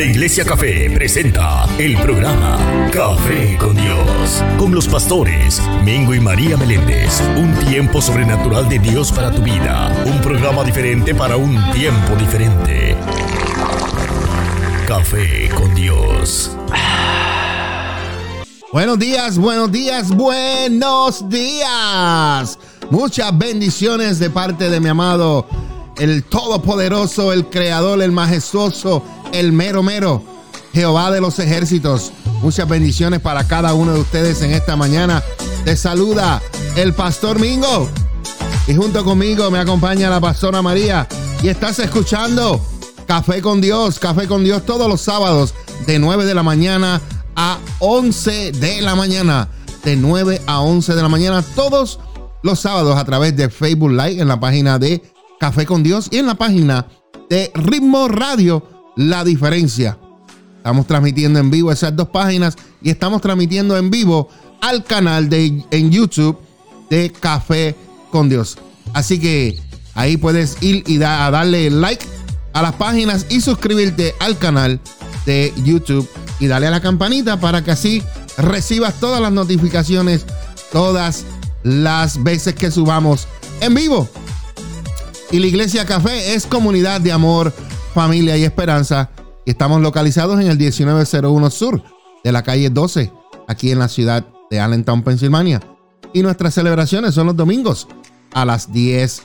La Iglesia Café presenta el programa Café con Dios, con los pastores Mingo y María Meléndez. Un tiempo sobrenatural de Dios para tu vida. Un programa diferente para un tiempo diferente. Café con Dios. Buenos días, buenos días, buenos días. Muchas bendiciones de parte de mi amado, el Todopoderoso, el Creador, el Majestuoso, el Mero Mero, Jehová de los ejércitos. Muchas bendiciones para cada uno de ustedes en esta mañana. Te saluda el Pastor Mingo. Y junto conmigo me acompaña la Pastora María. Y estás escuchando Café con Dios, Café con Dios todos los sábados de 9 de la mañana a 11 de la mañana. De 9 a 11 de la mañana todos los sábados a través de Facebook Live en la página de Café con Dios y en la página de Ritmo Radio La Diferencia. Estamos transmitiendo en vivo esas dos páginas y estamos transmitiendo en vivo al canal de en YouTube de Café con Dios. Así que ahí puedes ir y darle like a las páginas y suscribirte al canal de YouTube y dale a la campanita para que así recibas todas las notificaciones todas las veces que subamos en vivo. Y la Iglesia Café es comunidad de amor, familia y esperanza. Y estamos localizados en el 1901 Sur de la calle 12, aquí en la ciudad de Allentown, Pensilvania. Y nuestras celebraciones son los domingos a las 10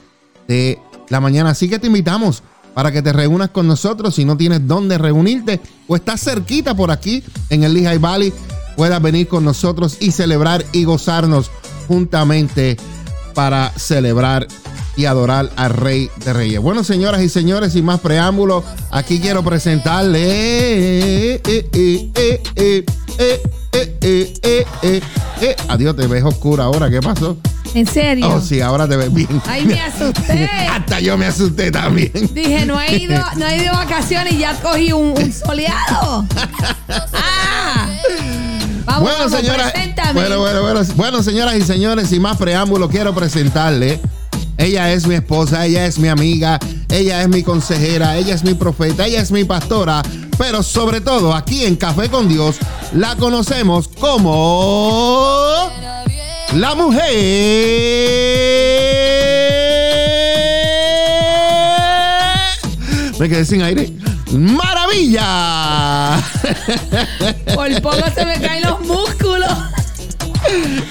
de la mañana. Así que te invitamos para que te reúnas con nosotros. Si no tienes dónde reunirte o estás cerquita por aquí en el Lehigh Valley, puedas venir con nosotros y celebrar y gozarnos juntamente para celebrar y adorar al Rey de Reyes. Bueno, señoras y señores, sin más preámbulos, aquí quiero presentarle. Adiós, te ves oscura ahora. ¿Qué pasó? ¿En serio? Oh, sí, ahora te ves bien. Ay, me asusté. Hasta yo me asusté también. Dije, no he ido, no he ido de vacaciones y ya cogí un, un soleado. ah. Vamos, bueno, vamos, señoras, bueno, bueno, bueno, bueno, señoras y señores, sin más preámbulo, quiero presentarle. Ella es mi esposa, ella es mi amiga, ella es mi consejera, ella es mi profeta, ella es mi pastora, pero sobre todo aquí en Café con Dios la conocemos como la mujer. Me quedé sin aire. ¡Maravilla! Por poco se me caen los músculos.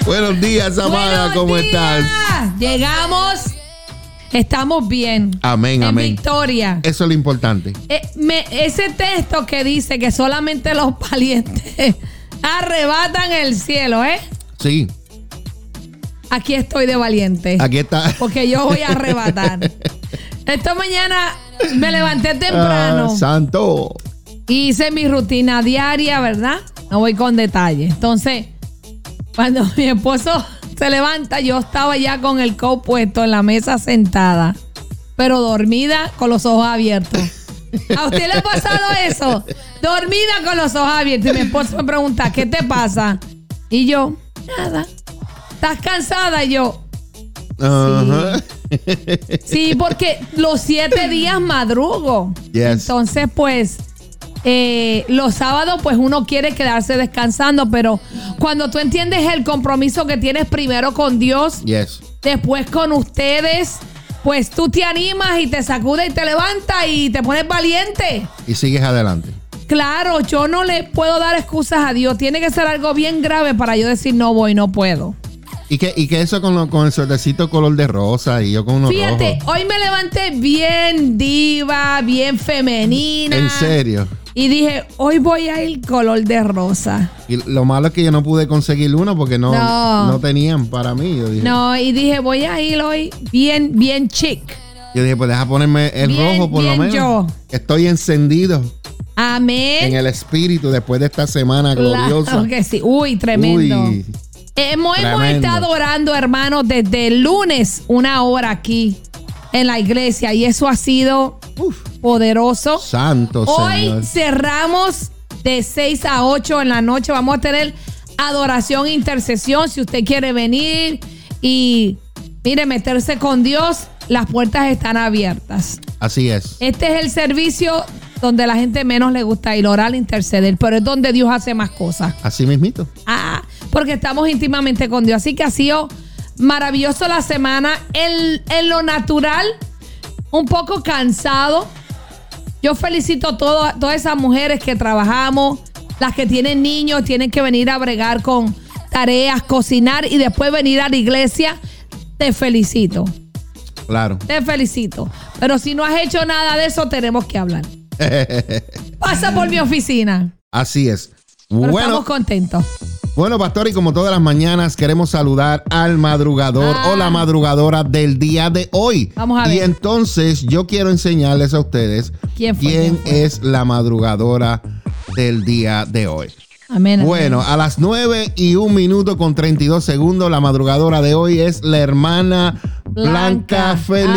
Buenos días, amada, Buenos ¿cómo días. estás? Llegamos. Estamos bien. Amén, en amén. victoria. Eso es lo importante. Eh, me- ese texto que dice que solamente los valientes arrebatan el cielo, ¿eh? Sí, Aquí estoy de valiente. aquí está. Porque yo voy a arrebatar. Esta mañana me levanté temprano. Ah, santo. hice mi rutina diaria, ¿verdad? No voy con detalle. Entonces, cuando mi esposo se levanta, yo estaba ya con el coat puesto en la mesa sentada, pero dormida con los ojos abiertos. ¿A usted le ha pasado eso? Dormida con los ojos abiertos. Y mi esposo me pregunta, ¿qué te pasa? Y yo, nada. ¿Estás cansada? Y yo, Ajá. Sí, porque los siete días madrugo. Yes. Entonces, pues, eh, los sábados, pues uno quiere quedarse descansando, pero cuando tú entiendes el compromiso que tienes primero con Dios, Yes. después con ustedes, pues tú te animas y te sacudes y te levantas y te pones valiente. Y sigues adelante. Claro, yo no le puedo dar excusas a Dios. Tiene que ser algo bien grave para yo decir no voy, no puedo. Y que, y que eso con, lo- con el suertecito color de rosa y yo con unos Fíjate, rojos. hoy me levanté bien diva, bien femenina. En serio. Y dije, hoy voy a ir color de rosa. Y lo malo es que yo no pude conseguir uno porque no, No. no tenían para mí. Yo dije, No, y dije, voy a ir hoy bien, bien chic. yo dije pues deja ponerme el Bien, rojo por lo menos. yo. Estoy encendido Amén. en el espíritu después de esta semana gloriosa. Claro que sí. Uy, tremendo. Uy, Hemos, hemos estado orando, hermanos, desde el lunes, una hora aquí en la iglesia. Y eso ha sido uf, poderoso. santo Hoy Señor. cerramos de 6 a 8 en la noche. Vamos a tener adoración e intercesión. Si usted quiere venir y, mire, meterse con Dios, las puertas están abiertas. Así es. Este es el servicio donde la gente menos le gusta ir, orar, interceder, pero es donde Dios hace más cosas. Así mismito. Ah, porque estamos íntimamente con Dios. Así que ha sido maravilloso la semana. En, en lo natural, un poco cansado. Yo felicito a todo- todas esas mujeres que trabajamos, las que tienen niños, tienen que venir a bregar con tareas, cocinar y después venir a la iglesia. Te felicito, Claro. te felicito. Pero si no has hecho nada de eso, tenemos que hablar. Pasa por mi oficina. Así es. Pero Bueno, estamos contentos. Bueno, pastor, y como todas las mañanas queremos saludar al madrugador Ah. o la madrugadora del día de hoy. Vamos a ver. Y entonces yo quiero enseñarles a ustedes ¿Quién fue? ¿Quién fue? es la madrugadora del día de hoy. Amén. amén. Bueno, a las 9 y un minuto con 32 segundos, la madrugadora de hoy es la hermana Blanca, Blanca. Feliz.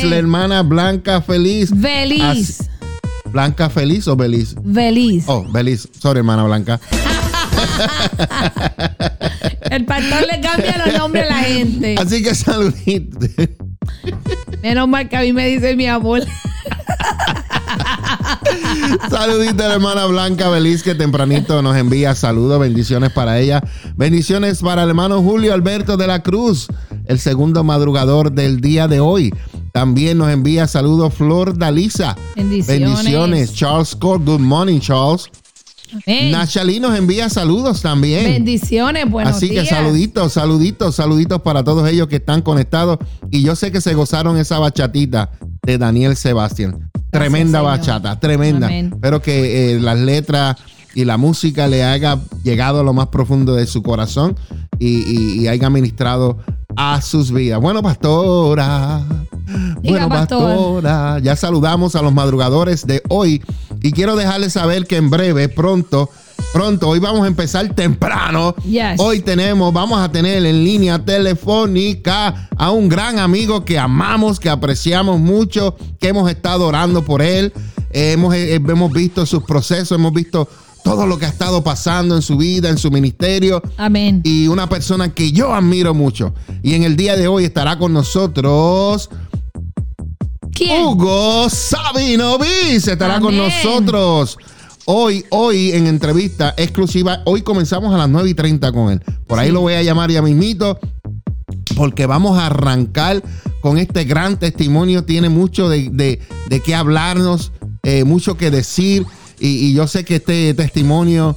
Amén. La hermana Blanca Feliz. Feliz. Así- ¿Blanca Feliz o Beliz? Feliz. Oh, Beliz. Sorry, hermana Blanca. El pastor le cambia los nombres a la gente. Así que saludito. Menos mal que a mí me dice mi amor. Saludito a la hermana Blanca Beliz que tempranito nos envía saludos, bendiciones para ella. Bendiciones para el hermano Julio Alberto de la Cruz, el segundo madrugador del día de hoy. También nos envía saludos Flor Dalisa. Bendiciones. Bendiciones. Charles Scott, good morning Charles. Nachalí nos envía saludos también. Bendiciones, buenos Así que días. saluditos, saluditos, saluditos para todos ellos que están conectados. Y yo sé que se gozaron esa bachatita de Daniel Sebastián. Tremenda bachata, tremenda. Amén. Espero que eh, las letras y la música le haya llegado a lo más profundo de su corazón y, y- y haya ministrado a sus vidas. Bueno, pastora. Diga, bueno, pastor. pastora. Ya saludamos a los madrugadores de hoy y quiero dejarles saber que en breve, pronto, pronto, hoy vamos a empezar temprano. Yes. Hoy tenemos, vamos a tener en línea telefónica a un gran amigo que amamos, que apreciamos mucho, que hemos estado orando por él. Eh, hemos, eh, hemos visto sus procesos, hemos visto todo lo que ha estado pasando en su vida, en su ministerio Amén. y una persona que yo admiro mucho. Y en el día de hoy estará con nosotros ¿Quién? Hugo Sabinovis. Estará con nosotros. Hoy, hoy en entrevista exclusiva, hoy comenzamos a las 9 y 30 con él. Por ahí Sí. lo voy a llamar ya mismito, porque vamos a arrancar con este gran testimonio. Tiene mucho de, de- de qué hablarnos, eh, mucho que decir. Y, y yo sé que este testimonio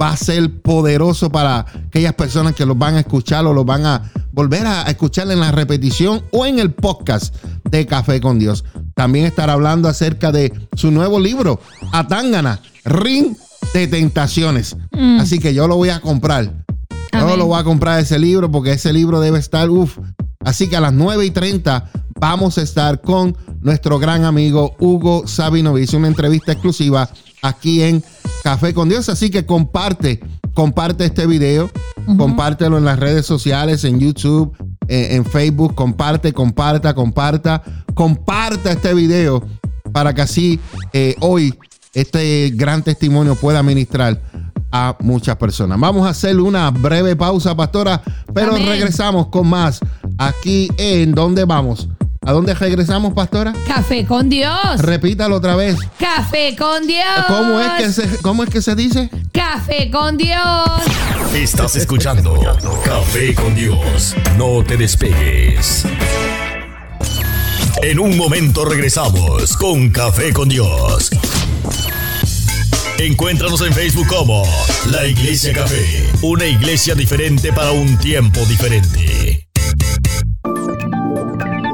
va a ser poderoso para aquellas personas que los van a escuchar o los van a volver a escuchar en la repetición o en el podcast de Café con Dios. También estará hablando acerca de su nuevo libro, Atangana, Ring de Tentaciones. Así que yo lo voy a comprar. Yo lo voy a comprar ese libro porque ese libro debe estar, uff. Así que a las 9 y 30 vamos a estar con nuestro gran amigo Hugo Sabinovich, una entrevista exclusiva aquí en Café con Dios. Así que comparte, comparte este video, compártelo en las redes sociales, en YouTube, eh, en Facebook, comparte, comparta, comparta, comparta este video para que así eh, hoy este gran testimonio pueda ministrar a muchas personas. Vamos a hacer una breve pausa, pastora, pero Amén. regresamos con más aquí en ¿Dónde vamos? ¿A dónde regresamos, pastora? Café con Dios. Repítalo otra vez. Café con Dios. ¿Cómo es que se, cómo es que se dice? Café con Dios. Estás escuchando Café con Dios. No te despegues. En un momento regresamos con Café con Dios. Encuéntranos en Facebook como La Iglesia Café, una iglesia diferente para un tiempo diferente.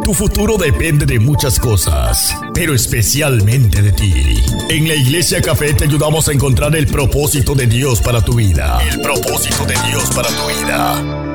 Tu futuro depende de muchas cosas, pero especialmente de ti. En la Iglesia Café te ayudamos a encontrar el propósito de Dios para tu vida. El propósito de Dios para tu vida.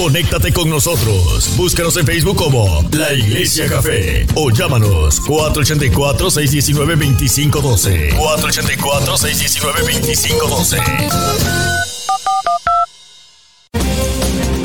Conéctate con nosotros. Búscanos en Facebook como La Iglesia Café o llámanos 484-619-2512. 484-619-2512.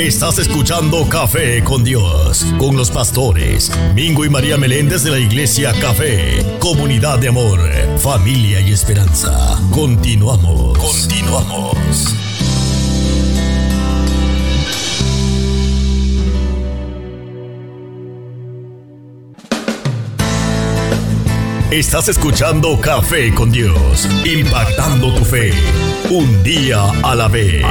Estás escuchando Café con Dios, con los pastores Mingo y María Meléndez de la Iglesia Café, comunidad de amor, familia y esperanza. Continuamos, continuamos. Estás escuchando Café con Dios, impactando tu fe, un día a la vez.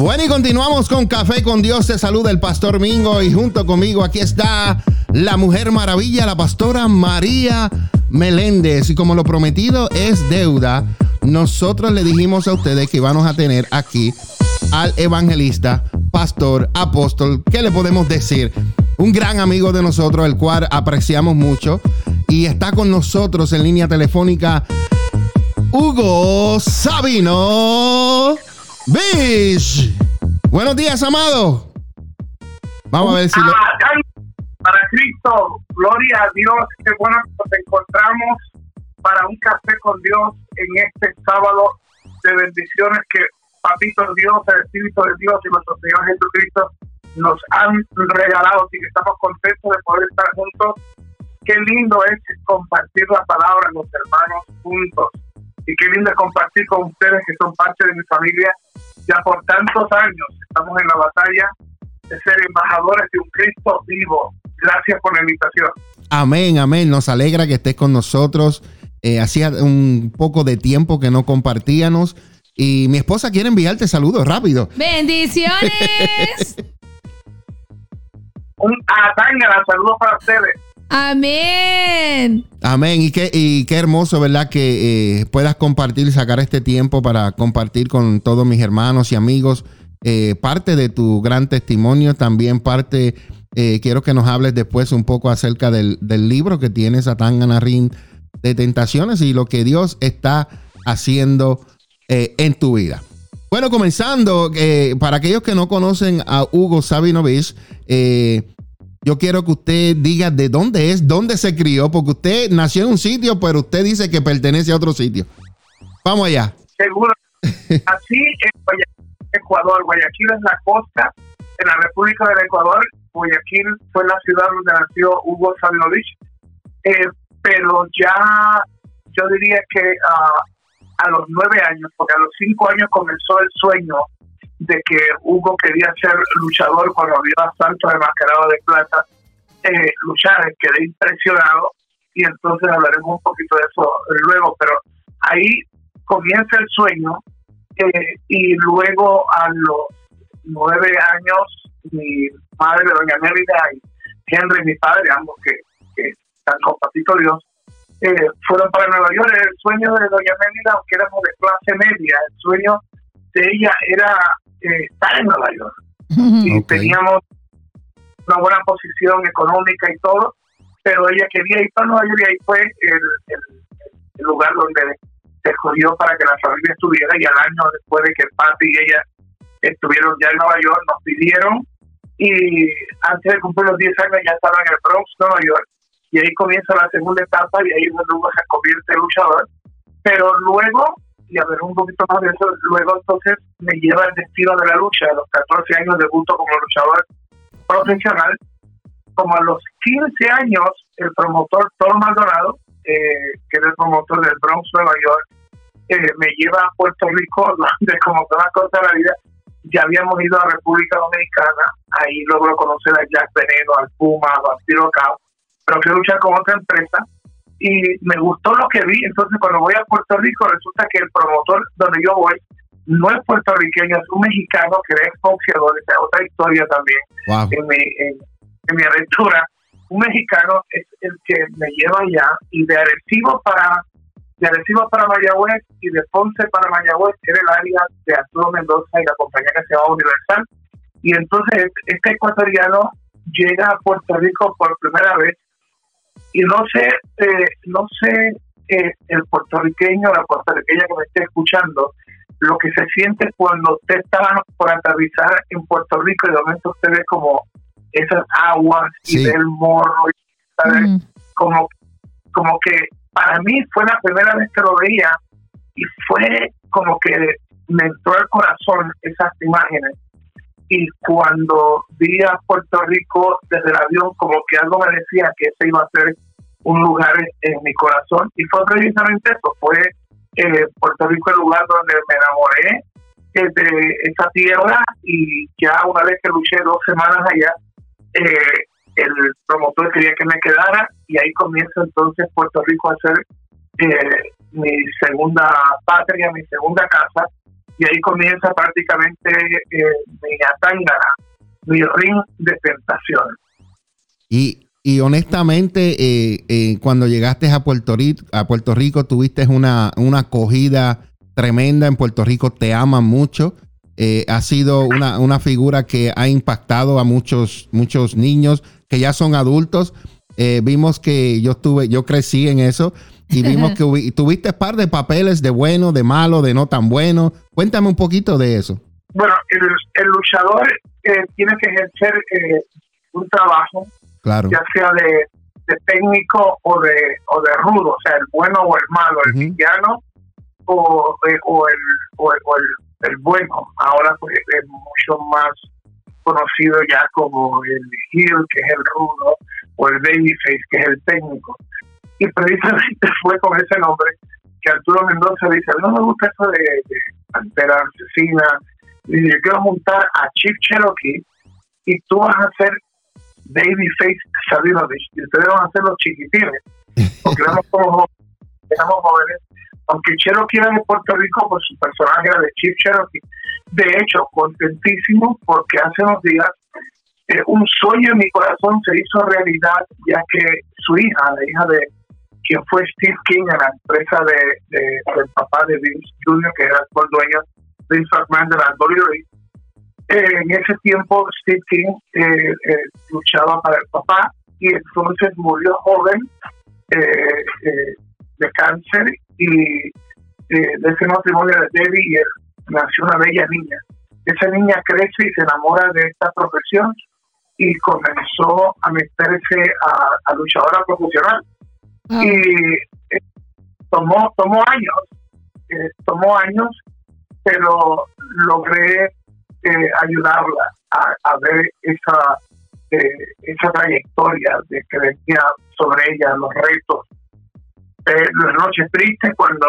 Bueno, y continuamos con Café con Dios. Te saluda el Pastor Mingo y junto conmigo aquí está la Mujer Maravilla, la Pastora María Meléndez. Y como lo prometido es deuda, nosotros le dijimos a ustedes que íbamos a tener aquí al evangelista, pastor, apóstol, ¿qué le podemos decir? Un gran amigo de nosotros, el cual apreciamos mucho. Y está con nosotros en línea telefónica Hugo Sabino. Bish. Buenos días, amado. Vamos a ver si lo... Para Cristo, gloria a Dios, qué bueno que nos encontramos para un café con Dios en este sábado de bendiciones que Papito Dios, el Espíritu de Dios y nuestro Señor Jesucristo nos han regalado y que estamos contentos de poder estar juntos. Qué lindo es compartir la palabra los hermanos juntos y qué lindo compartir con ustedes que son parte de mi familia. Ya por tantos años estamos en la batalla de ser embajadores de un Cristo vivo. Gracias por la invitación. Amén, amén. Nos alegra que estés con nosotros. Eh, hacía un poco de tiempo que no compartíamos. Y mi esposa quiere enviarte saludos rápido. Bendiciones. un la saludos para ustedes. Amén. Amén. Y qué, y qué hermoso, ¿verdad? Que eh, puedas compartir y sacar este tiempo para compartir con todos mis hermanos y amigos eh, parte de tu gran testimonio, también parte, eh, quiero que nos hables después un poco acerca del, libro que tienes, Satán Ganarín de Tentaciones y lo que Dios está haciendo en tu vida. Bueno, comenzando, para aquellos que no conocen a Hugo Sabinovich, yo quiero que usted diga de dónde es, dónde se crió, porque usted nació en un sitio, pero usted dice que pertenece a otro sitio. Vamos allá. Seguro. Así en Ecuador. Guayaquil es la costa en la República del Ecuador. Guayaquil fue la ciudad donde nació Hugo Sabinovich. Eh, pero ya, yo diría que ah, a los nueve años, porque a los cinco años comenzó el sueño de que Hugo quería ser luchador cuando vio a Santos Mascarado de Plata eh, luchar, quedé impresionado y entonces hablaremos un poquito de eso luego, pero ahí comienza el sueño eh, y luego a los nueve años mi madre, doña Mérida y Henry, mi padre, ambos que, están con Patito Dios, eh, fueron para Nueva York. El sueño de doña Mérida, aunque éramos de clase media, el sueño de ella era estar en Nueva York. Y teníamos una buena posición económica y todo, pero ella quería ir para Nueva York y ahí fue el, el, lugar donde se escogió para que la familia estuviera y al año después de que Patti y ella estuvieron ya en Nueva York, nos pidieron y antes de cumplir los 10 años ya estaba en el Bronx, Nueva York, y ahí comienza la segunda etapa y ahí luego se convierte en luchador. Pero luego y ver un poquito más de eso, luego entonces me lleva el destino de la lucha. A los 14 años debuto como luchador profesional. Como a los 15 años, el promotor Tom Maldonado, eh, que es el promotor del Bronx, Nueva York, eh, me lleva a Puerto Rico, donde como todas las cosas de la vida, ya habíamos ido a República Dominicana, ahí logro conocer a Jack Veneno, al Puma, a Vampiro Cao, pero fui a luchar con otra empresa y me gustó lo que vi, entonces cuando voy a Puerto Rico resulta que el promotor donde yo voy no es puertorriqueño, es un mexicano que es boxeador, esa es otra historia también en, mi, en, mi aventura. Un mexicano es el que me lleva allá y de Arecibo para de Arecibo para Mayagüez y de Ponce para Mayagüez era el área de Arturo Mendoza y la compañía que se llama Universal. Y entonces este ecuatoriano llega a Puerto Rico por primera vez y no sé, eh, no sé eh, el puertorriqueño, la puertorriqueña que me esté escuchando, lo que se siente cuando usted está por aterrizar en Puerto Rico y de momento usted ve como esas aguas y del morro, y, como, como que para mí fue la primera vez que lo veía y fue como que me entró al corazón esas imágenes. Y cuando vi a Puerto Rico desde el avión, como que algo me decía que ese iba a ser un lugar en mi corazón. Y fue precisamente eso, fue eh, Puerto Rico el lugar donde me enamoré eh, de esa tierra. Y ya una vez que luché dos semanas allá, eh, el promotor quería que me quedara. Y ahí comienza entonces Puerto Rico a ser mi segunda patria, mi segunda casa y ahí comienza prácticamente eh, mi atangana, mi ring de tentación. Y, y honestamente, eh, cuando llegaste a Puerto Rico, a Puerto Rico tuviste una, una acogida tremenda en Puerto Rico, te aman mucho. ha sido una, una, figura que ha impactado a muchos, muchos niños, que ya son adultos. Eh, vimos que yo estuve, yo crecí en eso y vimos que tuviste par de papeles de bueno, de malo, de no tan bueno. Cuéntame un poquito de eso. Bueno, el, luchador eh, tiene que ejercer eh, un trabajo, claro. ya sea de, técnico o de, o de rudo, o sea, el bueno o el malo, el villano o, el, o, el, el, bueno. Ahora pues, es mucho más conocido ya como el heel, que es el rudo, o el babyface, que es el técnico. Y precisamente fue con ese nombre que Arturo Mendoza dice, no me gusta eso de, de pantera asesina, y yo quiero montar a Chief Cherokee y tú vas a ser babyface Sabinovich y ustedes van a ser los chiquitines, porque éramos como jóvenes, aunque Cherokee era de Puerto Rico, pues su personaje era de Chief Cherokee, de hecho, contentísimo porque hace unos días eh, un sueño en mi corazón se hizo realidad, ya que su hija, la hija de quien fue Steve King en la empresa de, del papá de Vince Jr., que era el dueño Vince de la WWE, eh, en ese tiempo Steve King eh, luchaba para el papá y entonces murió joven de cáncer y de ese matrimonio de Debbie y él nació una bella niña. Esa niña crece y se enamora de esta profesión y comenzó a meterse a, luchadora profesional. Ah. Y eh, tomó, tomó años, eh, tomó años, pero logré eh, ayudarla a, ver esa, esa trayectoria de que venía sobre ella, los retos. las noches tristes cuando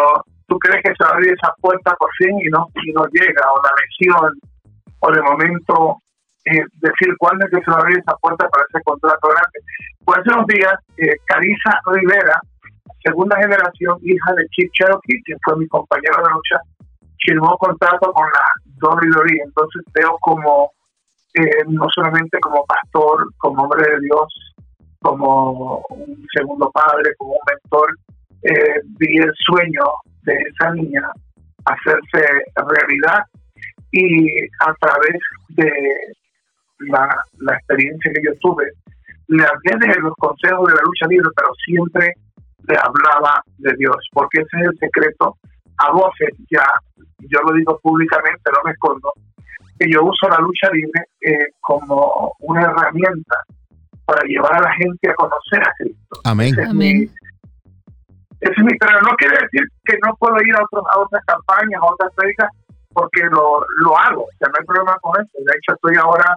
tú crees que se va a abrir esa puerta por fin y no, y no llega, o la lesión, o de momento eh, decir cuándo es que se va a abrir esa puerta para ese contrato grande. Pues hace unos días, eh, Carissa Rivera, segunda generación, hija de Chip Cherokee, que fue mi compañero de lucha, firmó contrato con la WWE. Entonces veo como, eh, no solamente como pastor, como hombre de Dios, como un segundo padre, como un mentor, eh, vi el sueño de esa niña hacerse realidad y a través de la, la experiencia que yo tuve, le hablé de los consejos de la lucha libre, pero siempre le hablaba de Dios, porque ese es el secreto a voces, ya yo lo digo públicamente, no me escondo, que yo uso la lucha libre eh, como una herramienta para llevar a la gente a conocer a Cristo. Amén. Amén. Ese es mi, pero no quiere decir que no puedo ir a, otros, a otras campañas, a otras prédicas, porque lo, lo hago, o sea, no hay problema con eso. De hecho, estoy ahora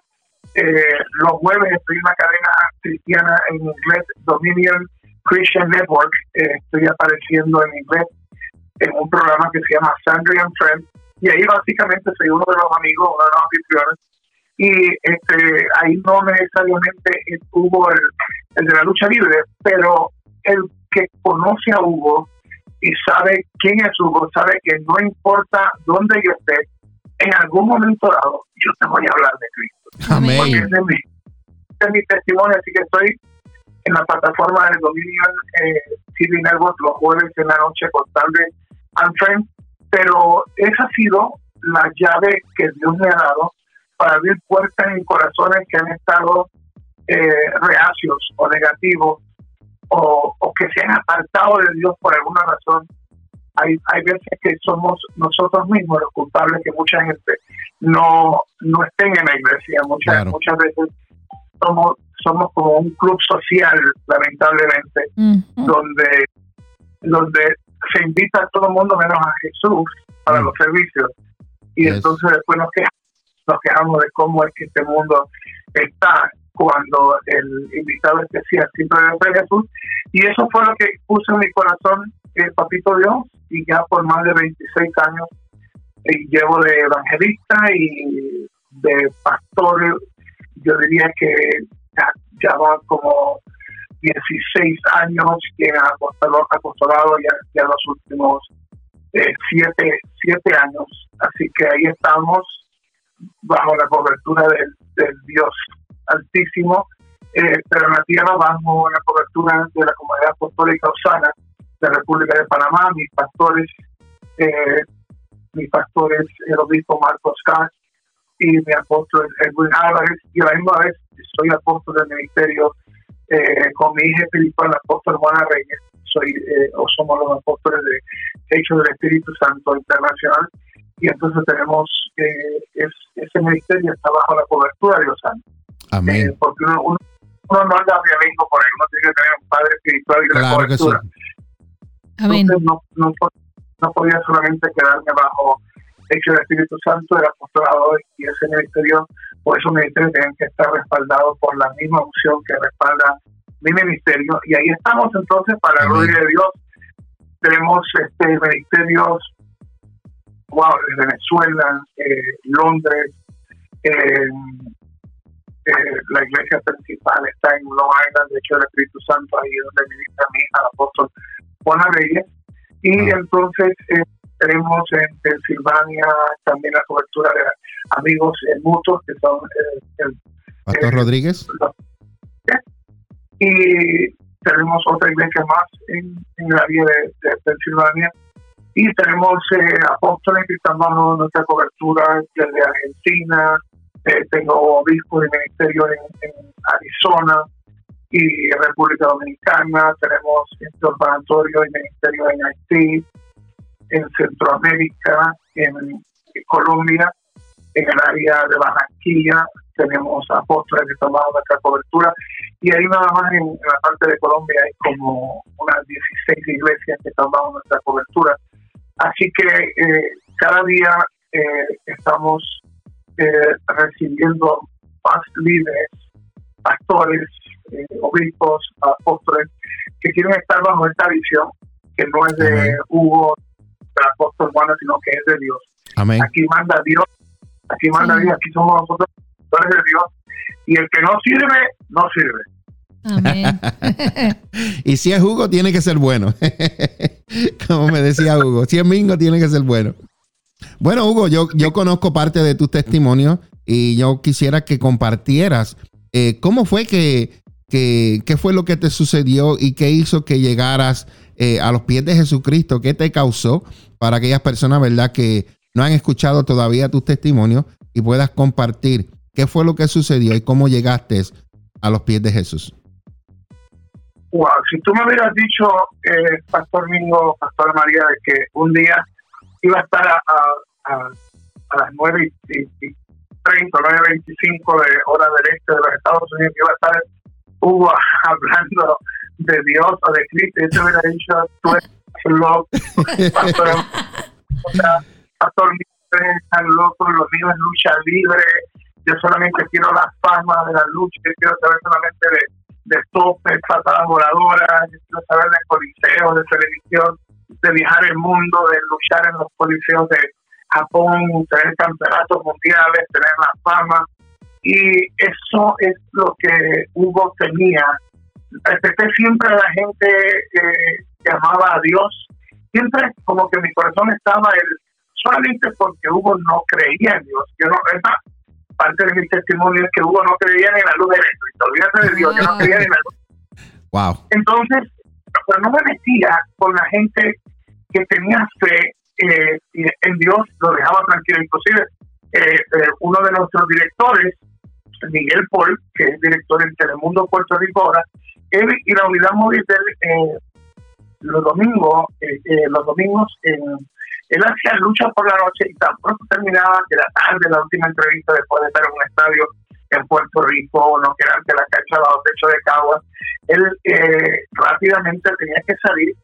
Eh, los jueves estoy en una cadena cristiana en inglés, Dominion Christian Network. Eh, estoy apareciendo en inglés en un programa que se llama Sandry and Friends. Y ahí básicamente soy uno de los amigos, uno de los anfitriones. Y este, ahí no necesariamente estuvo el, el de la lucha libre, pero el que conoce a Hugo y sabe quién es Hugo, sabe que no importa dónde yo esté, en algún momento dado yo te voy a hablar de Cristo. Amén. Porque ese es mi, ese es mi testimonio, así que estoy en la plataforma de Dominion eh, TV Network los jueves en la noche con Sandra and pero esa ha sido la llave que Dios me ha dado para abrir puertas en corazones que han estado eh, reacios o negativos o, o que se han apartado de Dios por alguna razón. Hay, hay veces que somos nosotros mismos los culpables que mucha gente no, no estén en la iglesia. Muchas, Claro. muchas veces somos, somos como un club social, lamentablemente, donde, donde se invita a todo el mundo menos a Jesús para Mm. los servicios. Y Yes. entonces después nos quejamos, nos quejamos de cómo es que este mundo está cuando el invitado especial siempre debe ser Jesús. Y eso fue lo que puse en mi corazón el Papito Dios y ya por más de 26 años eh, llevo de evangelista y de pastor, yo diría que ya, ya como 16 años que en apostolado, ya, ya los últimos eh, siete, siete años. Así que ahí estamos bajo la cobertura del, Dios Altísimo, eh, pero en la tierra bajo la cobertura de la comunidad apostólica Osana la República de Panamá, mis pastores, eh, mis pastores, el obispo Marcos Cas y mi apóstol Edwin Álvarez, y a la misma vez soy apóstol del ministerio eh, con mi hija espiritual, el apóstol Juana Reyes, soy eh, o somos los apóstoles de Hechos del Espíritu Santo Internacional, y entonces tenemos, eh, es, ese ministerio está bajo la cobertura de Osana. Eh, Amén. porque uno, uno, uno no anda violento por ahí, uno tiene que tener un padre espiritual y la Claro que sí. Amén. Entonces no, no, po- no podía solamente quedarme bajo hecho del Espíritu Santo, del apostolado y ese ministerio, por esos ministerios tienen que estar respaldados por la misma unción que respalda mi ministerio. Y ahí estamos entonces, para la gloria de Dios, tenemos este ministerios wow, de Venezuela, eh, Londres, eh, eh, la iglesia principal está en Long Island, de hecho el Espíritu Santo, ahí es donde ministra mi hija, el apóstol Juana Reyes. Y Ah. entonces eh, tenemos en Pensilvania también la cobertura de amigos eh, mutuos que son eh, el- Pastor eh, Rodríguez. y tenemos otra iglesia más en, en el área de, de Pensilvania y tenemos apóstoles que están bajo nuestra cobertura desde Argentina, eh, tengo obispos de ministerio en, en Arizona y República Dominicana, tenemos observatorio y ministerio en Haití, en Centroamérica, en, Colombia, en el área de Barranquilla, tenemos apóstoles que bajo nuestra cobertura y ahí nada más en, la parte de Colombia hay como unas 16 iglesias que bajo nuestra cobertura. Así que eh, cada día eh, estamos eh, recibiendo más líderes, pastores, eh, obispos, apóstoles, que quieren estar bajo esta visión, que no es de Amén. Hugo, del apóstol Juan, sino que es de Dios. Amén. Aquí manda Dios, aquí manda Sí. Dios, aquí somos nosotros, pastores de Dios, y el que no sirve, no sirve. Amén. Y si es Hugo, tiene que ser bueno. Como me decía Hugo, si es Mingo, tiene que ser bueno. Bueno, Hugo, yo, yo conozco parte de tu testimonio y yo quisiera que compartieras eh, cómo fue que, que, qué fue lo que te sucedió y qué hizo que llegaras eh, a los pies de Jesucristo, qué te causó para aquellas personas, ¿verdad?, que no han escuchado todavía tus testimonios y puedas compartir qué fue lo que sucedió y cómo llegaste a los pies de Jesús. Wow, si tú me hubieras dicho, eh, Pastor Mingo, Pastor María, de que un día iba a estar a, a, a, las 9 y, y, y 30, 9 y 25 de hora del este de los Estados Unidos, iba a estar Hugo hablando de Dios o de Cristo, yo te hubiera dicho, tú eres loco, Pastor, o sea, Pastor están locos, lo mío es lucha libre, yo solamente quiero la fama de la lucha, yo quiero saber solamente de, de topes, patadas voladoras, yo quiero saber de coliseos, de televisión, de viajar el mundo, de luchar en los coliseos de Japón, tener campeonatos mundiales, tener la fama. Y eso es lo que Hugo tenía. Respeté siempre a la gente eh, que amaba a Dios. Siempre como que mi corazón estaba el, solamente porque Hugo no creía en Dios. Yo no, es más, parte de mi testimonio es que Hugo no creía en la luz eléctrica. Olvídate de Dios, yo no creía en la luz. Wow. Entonces, pero no me metía con la gente que tenía fe eh, en Dios, lo dejaba tranquilo. Inclusive, eh, eh, uno de nuestros directores, Miguel Paul, que es director en Telemundo Puerto Rico ahora, él y la unidad móvil de los domingos, los domingos él hacía lucha por la noche y tan pronto terminaba de la tarde la última entrevista después de estar en un estadio en Puerto Rico no que ante la cancha bajo techo de Caguas, él rápidamente tenía que salir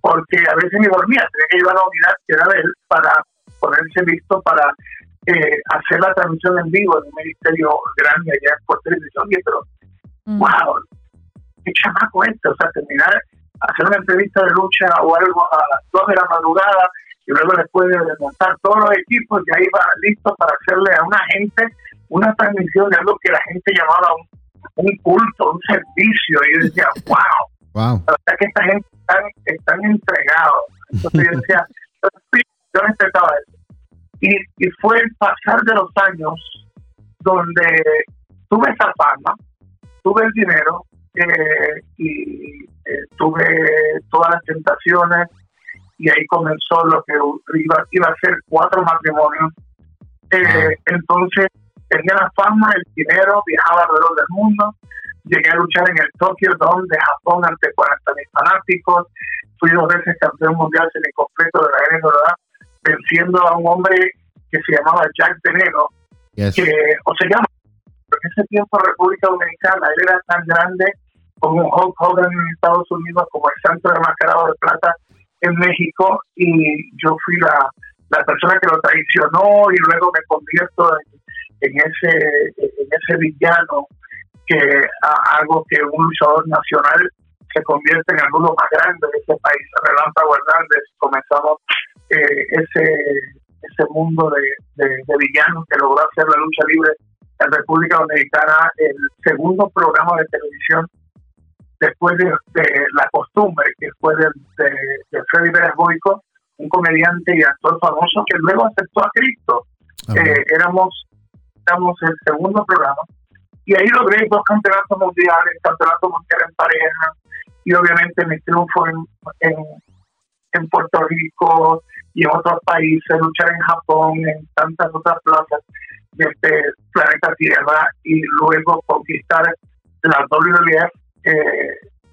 porque a veces ni dormía, tenía que llevar a la unidad que era de él para ponerse listo para eh, hacer la transmisión en vivo en un ministerio grande allá en Puerto Rico. Oye, pero, wow, qué chamaco este, o sea, terminar, hacer una entrevista de lucha o algo a las 2 de la madrugada y luego después de desmontar todos los equipos, ya iba listo para hacerle a una gente una transmisión de algo que la gente llamaba un, un culto, un servicio, y yo decía, wow, Wow. O sea que esta gente están, están entregados. Entonces yo decía, yo respetaba eso. Y, fue el pasar de los años donde tuve esa fama, tuve el dinero eh, y eh, tuve todas las tentaciones y ahí comenzó lo que iba, iba a ser cuatro matrimonios. Eh, entonces tenía la fama, el dinero, viajaba alrededor del mundo Llegué a luchar en el Tokyo Dome de Japón ante 40.000 fanáticos. Fui dos veces campeón mundial completo de la NBA, venciendo a un hombre que se llamaba Jack Veneno, que, o se llama, en ese tiempo República Dominicana, él era tan grande como Hulk Hogan en Estados Unidos, como el Santo de Mascarado de Plata en México, y yo fui la, la persona que lo traicionó y luego me convierto en, en ese en ese villano que algo que un luchador nacional se convierte en alguno más grande de ese país. Relámpago Hernández, comenzamos eh, ese ese mundo de, de, villanos que logró hacer la lucha libre en República Dominicana, el segundo programa de televisión después de, La Costumbre, que fue de, de, Freddy Pérez Boico, un comediante y actor famoso que luego aceptó a Cristo. Eh, éramos, éramos el segundo programa y ahí logré dos campeonatos mundiales, campeonato mundial en pareja y obviamente mi triunfo en, en, Puerto Rico y en otros países, luchar en Japón, en tantas otras plazas de este planeta Tierra y luego conquistar la WWF eh,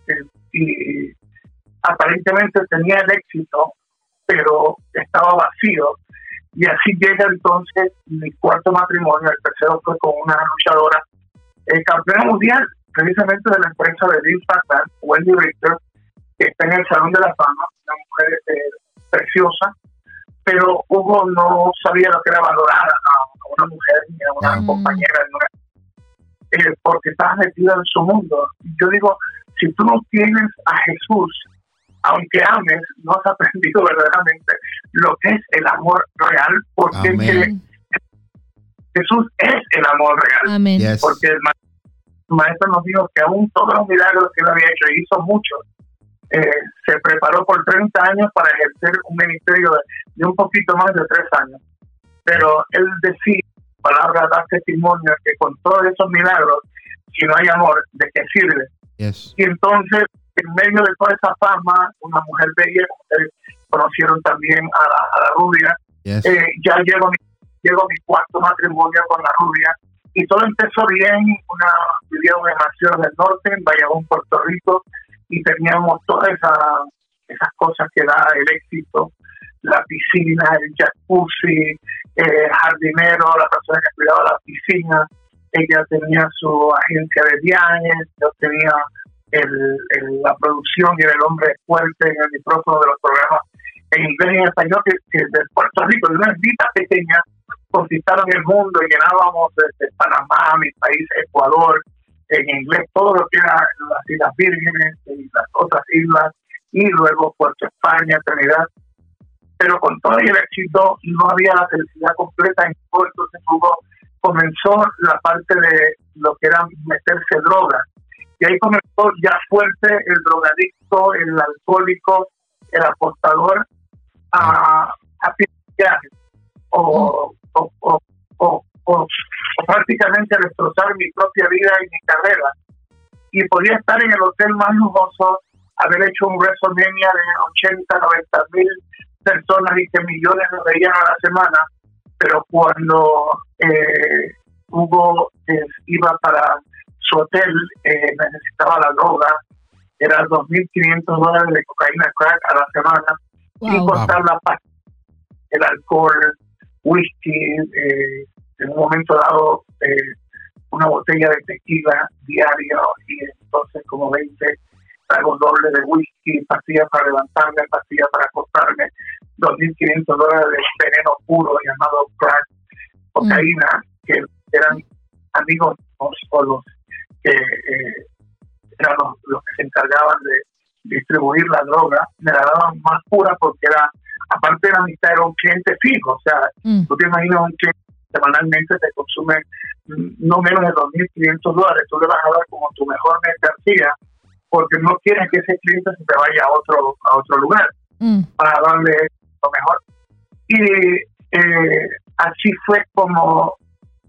eh, y aparentemente tenía el éxito, pero estaba vacío. Y así llega entonces mi cuarto matrimonio, el tercero fue con una luchadora el campeón mundial, precisamente de la empresa de Bill Packard, Wendy Richter, que está en el Salón de la Fama, una mujer eh, preciosa, pero Hugo no sabía lo que era valorar a, una mujer ni a una compañera, eh, porque estaba metida en su mundo. Yo digo, si tú no tienes a Jesús, aunque ames, no has aprendido verdaderamente lo que es el amor real, porque Jesús es el amor real. Porque el maestro nos dijo que aún todos los milagros que él había hecho, y hizo muchos, eh, se preparó por 30 años para ejercer un ministerio de, un poquito más de tres años. Pero él decía, palabra da testimonio, que con todos esos milagros, si no hay amor, ¿de qué sirve? Y entonces, en medio de toda esa fama, una mujer bella, ustedes conocieron también a la, rubia, eh, ya llegó mi llego mi cuarto matrimonio con la rubia y todo empezó bien, una vivíamos en ciudad del norte, en Bayamón, Puerto Rico, y teníamos todas esa, esas cosas que da el éxito, la piscina, el jacuzzi, eh, jardinero, la persona que cuidaba la piscina, ella tenía su agencia de viajes, yo tenía el, la producción y el hombre fuerte en el micrófono de los programas en inglés y en español que, de Puerto Rico, de una vida pequeña conquistaron el mundo y llenábamos desde Panamá, mi país, Ecuador, en inglés, todo lo que era las Islas Vírgenes y las otras islas, y luego Puerto España, Trinidad. Pero con todo el éxito no había la felicidad completa en todo, entonces comenzó la parte de lo que era meterse droga. Y ahí comenzó ya fuerte el drogadicto, el alcohólico, el apostador a, a o, o, o, o, prácticamente destrozar mi propia vida y mi carrera. Y podía estar en el hotel más lujoso, haber hecho un WrestleMania de 80, 90 mil personas y que millones lo veían a la semana, pero cuando eh, Hugo eh, iba para su hotel, eh, necesitaba la droga, era 2.500 dólares de cocaína crack a la semana, y cortar la paz, el alcohol, whisky, eh, en un momento dado una botella de tequila diario y entonces como 20 tragos dobles de whisky, pastillas para levantarme, pastillas para acostarme, 2.500 dólares de veneno puro llamado crack, cocaína, que eran amigos o los que eh, eran los, que se encargaban de distribuir la droga, me la daban más pura porque era, aparte de la mitad, era un cliente fijo, o sea, mm. tú te imaginas un cliente semanalmente te consume no menos de 2.500 dólares, tú le vas a dar como tu mejor mercancía porque no quieres que ese cliente se te vaya a otro a otro lugar mm. para darle lo mejor. Y eh, así fue como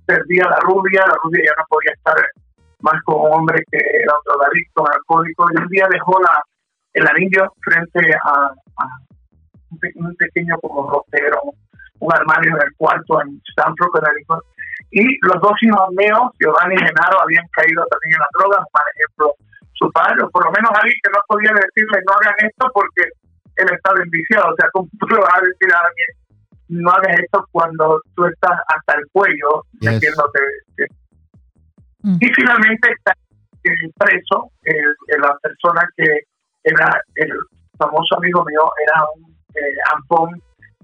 perdía la rubia, la rubia ya no podía estar más con un hombre que era un drogadicto, un alcohólico, y un día dejó la, el anillo frente a, un, pequeño como ropero, un armario en el cuarto en Stanford, Connecticut, y los dos hijos míos, Giovanni y Genaro, habían caído también en la droga, por ejemplo, su padre, o por lo menos alguien que no podía decirle no hagan esto porque él estaba enviciado, o sea, ¿cómo tú le vas a decir a alguien no hagas esto cuando tú estás hasta el cuello metiéndote? Mm. Y finalmente está preso la persona que era el famoso amigo mío, era un eh, ampón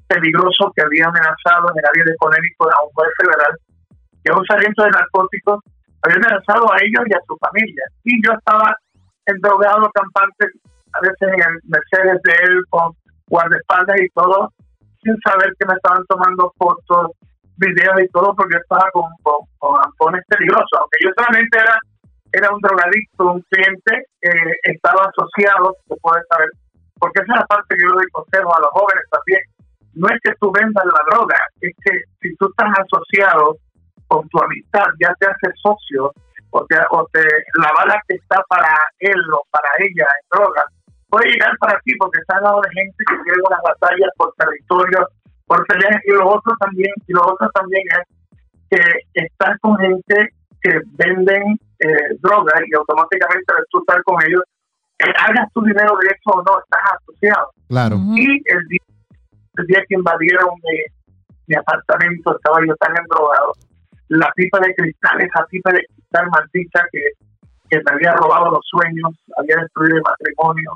peligroso que había amenazado en el área de Connecticut a un juez federal, que un sargento de narcóticos, había amenazado a ellos y a su familia. Y yo estaba endrogado, campante, a veces en el Mercedes de él, con guardaespaldas y todo, sin saber que me estaban tomando fotos, videos y todo, porque estaba con, con, con ampones peligrosos, aunque yo solamente era era un drogadicto, un cliente, que estaba asociado, se puede saber, porque esa es la parte que yo doy consejo a los jóvenes también. No es que tú vendas la droga, es que si tú estás asociado con tu amistad, ya te haces socio, o, te, o la bala que está para él o para ella en droga, puede llegar para ti, porque está al lado de gente que tiene unas batallas por territorio, por peleas, y lo otro también, y lo otro también es que estás con gente que venden eh, droga y automáticamente tú estar con ellos, hagas tu dinero de eso o no, estás asociado. Claro. Y el día, el día que invadieron mi, mi apartamento, estaba yo tan endrogado, la pipa de cristal, esa pipa de cristal maldita que, que me había robado los sueños, había destruido el matrimonio,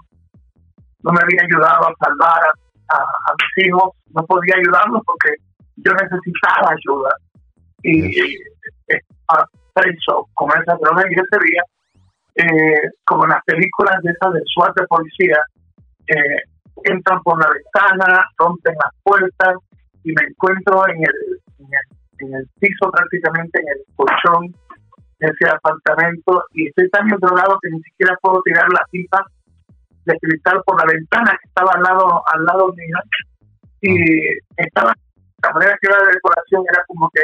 no me había ayudado a salvar a, a, mis hijos, no podía ayudarlos porque yo necesitaba ayuda. Y eh, preso con esa droga y ese día, eh, como en las películas de esas de SWAT de policía, eh, entran por la ventana, rompen las puertas y me encuentro en el, en el, piso prácticamente, en el colchón de ese apartamento y estoy tan drogado que ni siquiera puedo tirar la pipa de cristal por la ventana que estaba al lado al lado mío. Y estaba la manera que era de decoración era como que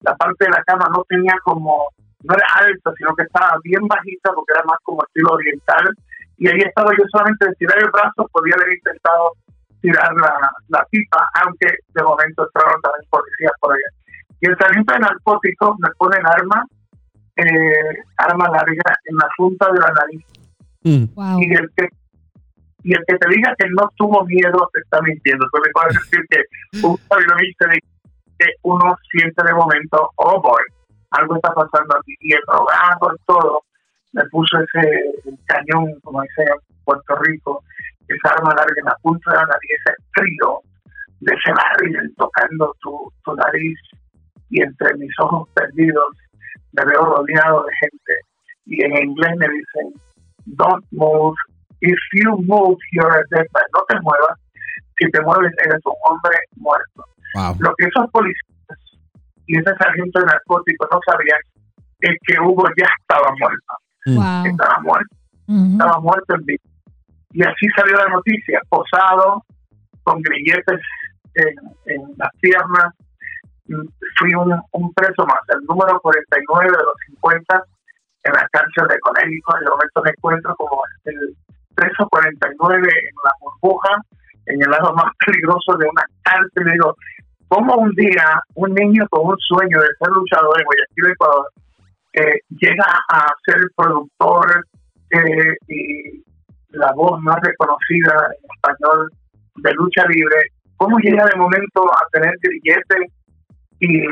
la parte de la cama no tenía como, no era alta, sino que estaba bien bajita porque era más como estilo oriental. Y ahí estaba yo solamente de tirar el brazo, podía haber intentado tirar la, la pipa, aunque de momento entraron también policías por allá. Y el sargento de narcóticos me pone el arma, eh, arma larga en la punta de la nariz. Mm. Y el que y el que te diga que no tuvo miedo te está mintiendo. Tú le puedes decir que un te dice que uno siente de momento, oh boy, algo está pasando aquí. Y el drogado y todo, me puso ese cañón, como dice Puerto Rico, esa arma larga en la punta de la nariz, ese frío de ese barril, tocar mirando tu, tu nariz y entre mis ojos perdidos me veo rodeado de gente y en inglés me dicen don't move if you move you're a dead man no te muevas si te mueves eres un hombre muerto Wow. lo que esos policías y ese sargento de narcóticos no sabían es que Hugo ya estaba muerto Wow. estaba muerto Ujú. estaba muerto en vida. Y así salió la noticia, posado, con grilletes en, en las piernas. Mm, Fui un, un preso más, el número 49 de los 50 en la cárcel de Connecticut. En el momento me encuentro como el preso 49 en la burbuja, en el lado más peligroso de una cárcel. Digo, ¿cómo un día un niño con un sueño de ser luchador en Guayaquil, Ecuador, eh, llega a ser productor eh, y la voz más reconocida en español de lucha libre, ¿cómo llega de momento a tener grilletes y,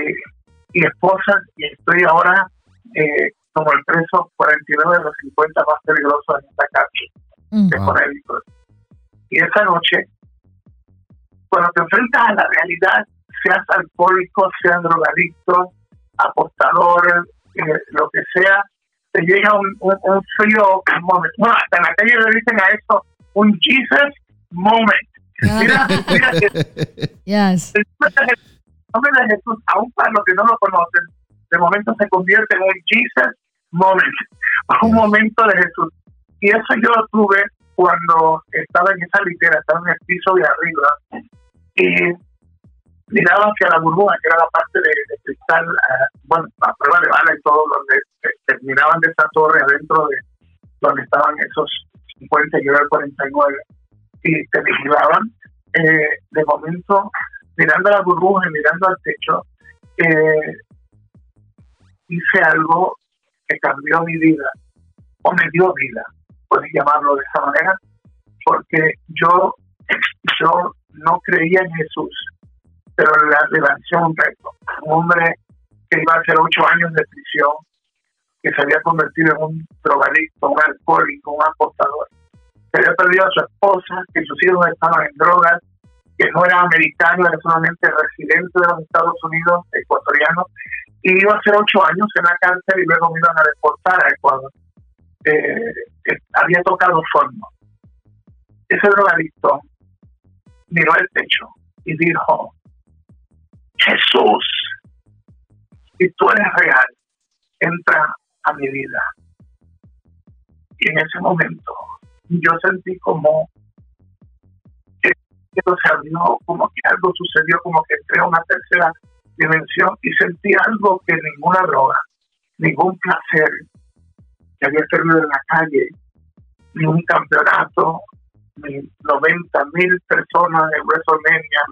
y esposas? Y estoy ahora eh, como el preso 49 de los 50 más peligrosos en esta cárcel Mm. de Wow. Connecticut. Y esa noche, cuando te enfrentas a la realidad, seas alcohólico, seas drogadicto, apostador, eh, lo que sea, te llega un, un, un frío moment. Bueno, hasta en la calle le dicen a esto un Jesus moment. Mira, mira que Yes. el nombre de Jesús, aún para los que no lo conocen, de momento se convierte en un Jesus moment, un momento de Jesús. Y eso yo lo tuve cuando estaba en esa litera, estaba en el piso de arriba, y miraba hacia la burbuja, que era la parte de, cristal, ah, bueno, la prueba de bala y todo, donde te- terminaban de esa torre adentro de donde estaban esos 50 y yo era el 49, y te vigilaban. Eh, de momento, mirando la burbuja y mirando al techo, eh, hice algo que cambió mi vida, o me dio vida, puedes llamarlo de esa manera, porque yo, yo no creía en Jesús, pero le, lancé un reto. Un hombre que iba a hacer ocho años de prisión, que se había convertido en un drogadicto, un alcohólico, un apostador, que había perdido a su esposa, que sus hijos estaban en drogas, que no era americano, era solamente residente de los Estados Unidos, ecuatoriano, y iba a hacer ocho años en la cárcel y luego me iban a deportar a Ecuador. Eh, eh, había tocado fondo. Ese drogadicto miró el techo y dijo, Jesús, si tú eres real, entra a mi vida. Y en ese momento yo sentí como que se abrió, como que algo sucedió, como que entré a una tercera dimensión y sentí algo que ninguna droga, ningún placer que había tenido en la calle, ni un campeonato, ni 90 mil personas en WrestleMania,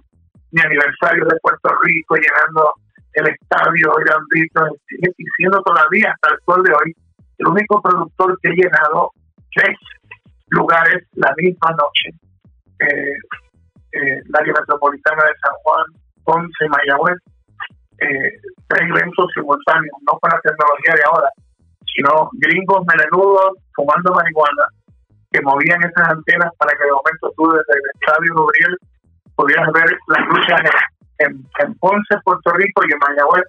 ni aniversario de Puerto Rico llenando el estadio grandito, y siendo todavía hasta el sol de hoy el único productor que he llenado tres lugares la misma noche. Eh, eh, la área metropolitana de San Juan, Ponce, Mayagüez, eh, tres eventos simultáneos, no con la tecnología de ahora, sino gringos melenudos fumando marihuana que movían esas antenas para que de momento tú desde el estadio Gabriel pudieras ver las luchas en, en, en Ponce, Puerto Rico y en Mayagüez.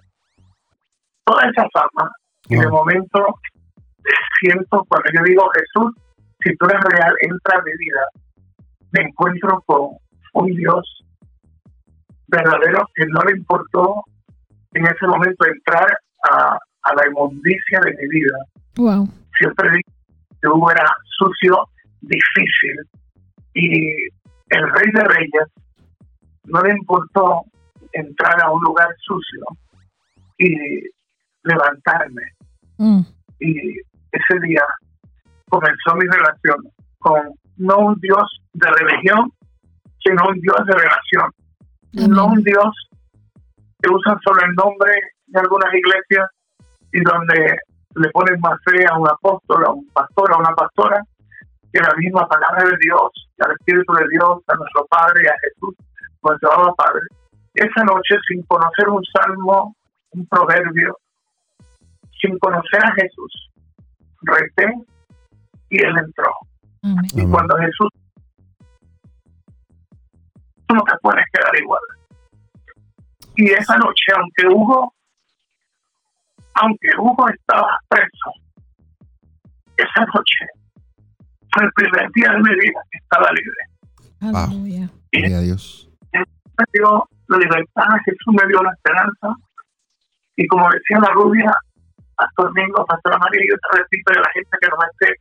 Toda esa fama y de momento siento cuando yo digo Jesús, si tú eres real, entra a mi vida, me encuentro con un Dios verdadero que no le importó en ese momento entrar a, a la inmundicia de mi vida. Wow. Siempre dije que Hugo era sucio, difícil, y el rey de reyes no le importó entrar a un lugar sucio y levantarme. Mm. Y ese día comenzó mi relación con no un Dios de religión, sino un Dios de relación. No un Dios que usan solo el nombre de algunas iglesias y donde le ponen más fe a un apóstol, a un pastor, a una pastora, que la misma palabra de Dios, al Espíritu de Dios, a nuestro Padre y a Jesús, nuestro Abba Padre. Esa noche, sin conocer un salmo, un proverbio, sin conocer a Jesús, reté y él entró. Amén. Y Amén. cuando Jesús, tú no te puedes quedar igual. Y esa noche, aunque Hugo, aunque Hugo estaba preso, esa noche fue el primer día de mi vida que estaba libre. Aleluya. Gloria a Dios. Me dio la libertad, Jesús me dio la esperanza. Y como decía la rubia, Pastor Domingo, Pastor María, yo te repito a la gente que nos esté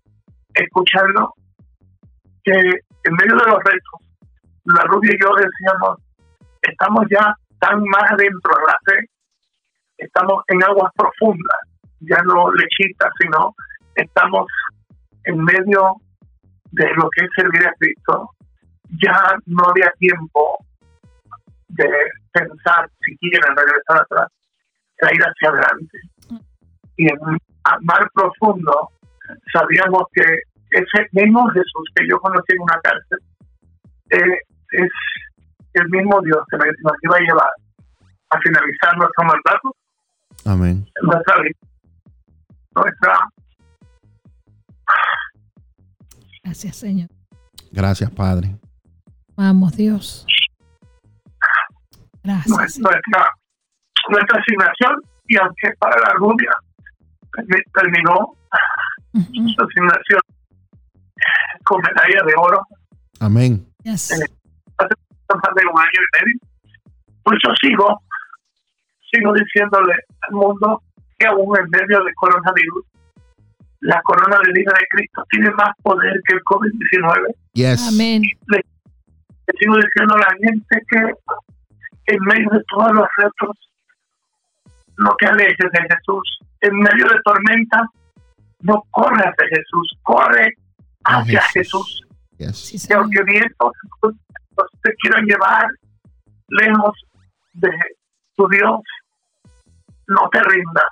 escuchando, que en medio de los retos, la rubia y yo decíamos, estamos ya tan más adentro de la fe, estamos en aguas profundas, ya no lechitas, sino estamos en medio de lo que es servir a Cristo. Ya no había tiempo de pensar si quieren regresar atrás, era ir hacia adelante. Y en a mar profundo sabíamos que ese mismo Jesús que yo conocí en una cárcel eh, es el mismo Dios que nos iba a llevar a finalizar nuestro mandato, Amén. nuestra vida, nuestra Gracias, Señor. Gracias, Padre. Vamos, Dios. Gracias. Nuestra, nuestra asignación y aunque para la rubia termi- terminó Ujú. su asignación con medalla de oro Amén. Yes. hace más de un año y medio, pues yo sigo, sigo diciéndole al mundo que aún en medio del coronavirus, la corona de vida de Cristo tiene más poder que el COVID-19. Yes. Amén. Le sigo diciendo a la gente que en medio de todos los retos, no te alejes de Jesús. En medio de tormentas, no corre hacia Jesús, corre hacia Jesús. Yes. Señor. aunque vientos te quieran llevar lejos de tu Dios, no te rindas.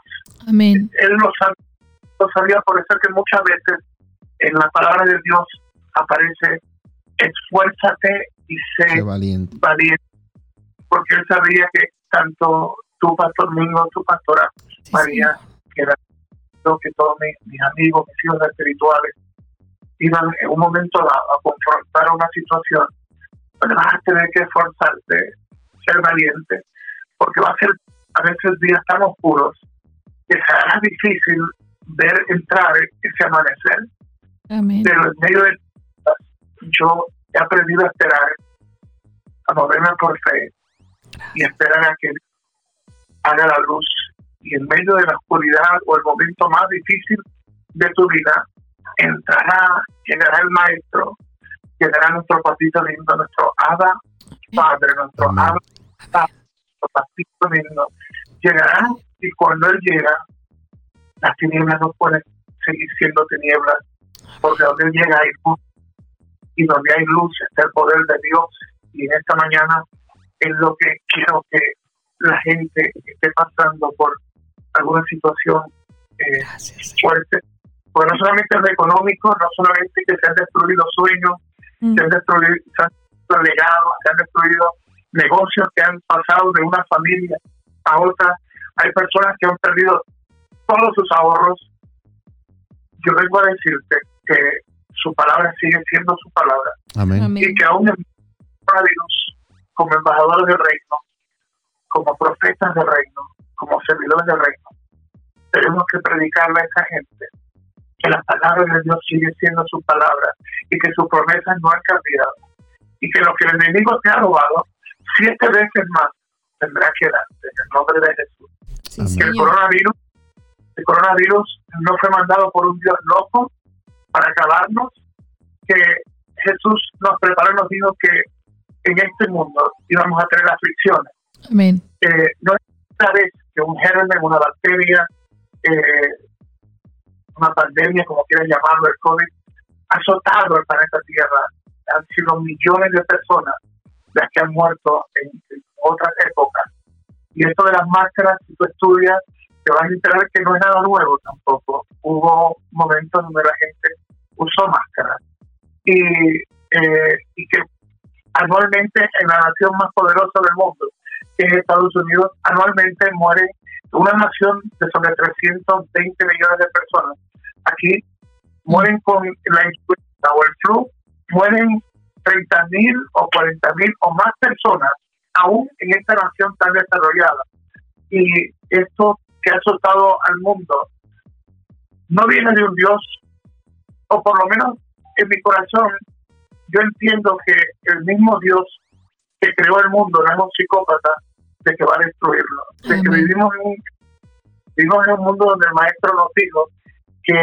Amén. Él lo sabía, lo sabía, por eso es que muchas veces en la palabra de Dios aparece esfuérzate y sé valiente. valiente, porque él sabía que tanto tu pastor Mingo, tu pastora Sí, María, que era lo que todos mis, mis amigos, mis hijos espirituales, iban en un momento a, a confrontar una situación, donde vas a tener que esforzarte, ser valiente, porque va a ser a veces días tan oscuros que será difícil ver entrar ese amanecer, Amén. pero en medio de yo he aprendido a esperar, a moverme por fe y esperar a que haga la luz. Y en medio de la oscuridad o el momento más difícil de tu vida, entrará, llegará el maestro, llegará nuestro papito lindo, nuestro hada padre, nuestro hada padre, nuestro papito lindo. Llegará y cuando él llega, las tinieblas no pueden seguir siendo tinieblas, porque donde él llega hay luz y donde hay luz está el poder de Dios. Y en esta mañana es lo que quiero que la gente esté pasando por alguna situación eh, Gracias. fuerte, porque no solamente es lo económico, no solamente que se han destruido sueños, Mm. se han destruido, se han destruido legados, se han destruido negocios que han pasado de una familia a otra. Hay personas que han perdido todos sus ahorros. Yo vengo a decirte que su palabra sigue siendo su palabra Amén. Amén. y que aún en coronavirus, como embajadores del reino, como profetas del reino, como servidores del reino, tenemos que predicarle a esa gente que la palabra de Dios sigue siendo su palabra y que sus promesas no han cambiado y que lo que el enemigo te ha robado siete veces más tendrá que darte en el nombre de Jesús. Sí. Que el coronavirus, el coronavirus no fue mandado por un Dios loco para acabarnos, que Jesús nos preparó y nos dijo que en este mundo íbamos a tener aflicciones. Amén. Eh, no es una vez que un germen, una bacteria, eh, una pandemia, como quieran llamarlo, el COVID, ha azotado el planeta Tierra. Han sido millones de personas las que han muerto en, en otras épocas. Y esto de las máscaras, si tú estudias, te vas a enterar que no es nada nuevo tampoco. Hubo momentos donde la gente usó máscaras. Y, eh, y que anualmente en la nación más poderosa del mundo, que es Estados Unidos, anualmente muere una nación de sobre 320 millones de personas. Aquí mueren con la influenza o el flu, mueren 30 mil o 40 mil o más personas aún en esta nación tan desarrollada. Y esto que ha azotado al mundo no viene de un Dios, o por lo menos en mi corazón, yo entiendo que el mismo Dios que creó el mundo no es un psicópata de que va a destruirlo. De que vivimos en, un, vivimos en un mundo donde el maestro nos dijo que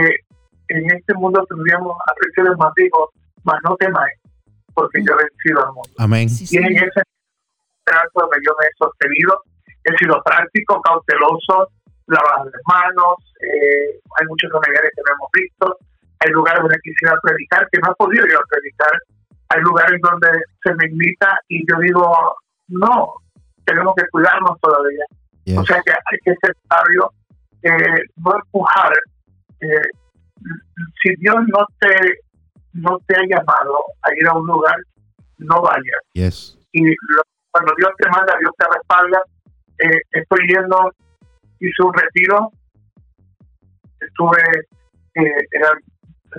en este mundo tendríamos aflicciones más dijo, mas no temáis, porque yo he vencido al mundo. Amén. y en ese trato donde yo me he sostenido, he sido práctico, cauteloso, lavar las manos, eh, hay muchos familiares que no hemos visto, hay lugares donde quisiera predicar que no he podido ir a predicar, hay lugares donde se me invita y yo digo, no, tenemos que cuidarnos todavía. O sea que hay que ser sabio, eh, no empujar. Eh, si Dios no te no te ha llamado a ir a un lugar, no vayas. Yes. Y cuando Dios te manda, Dios te respalda. Eh, estoy yendo, hice un retiro, estuve, eh, eran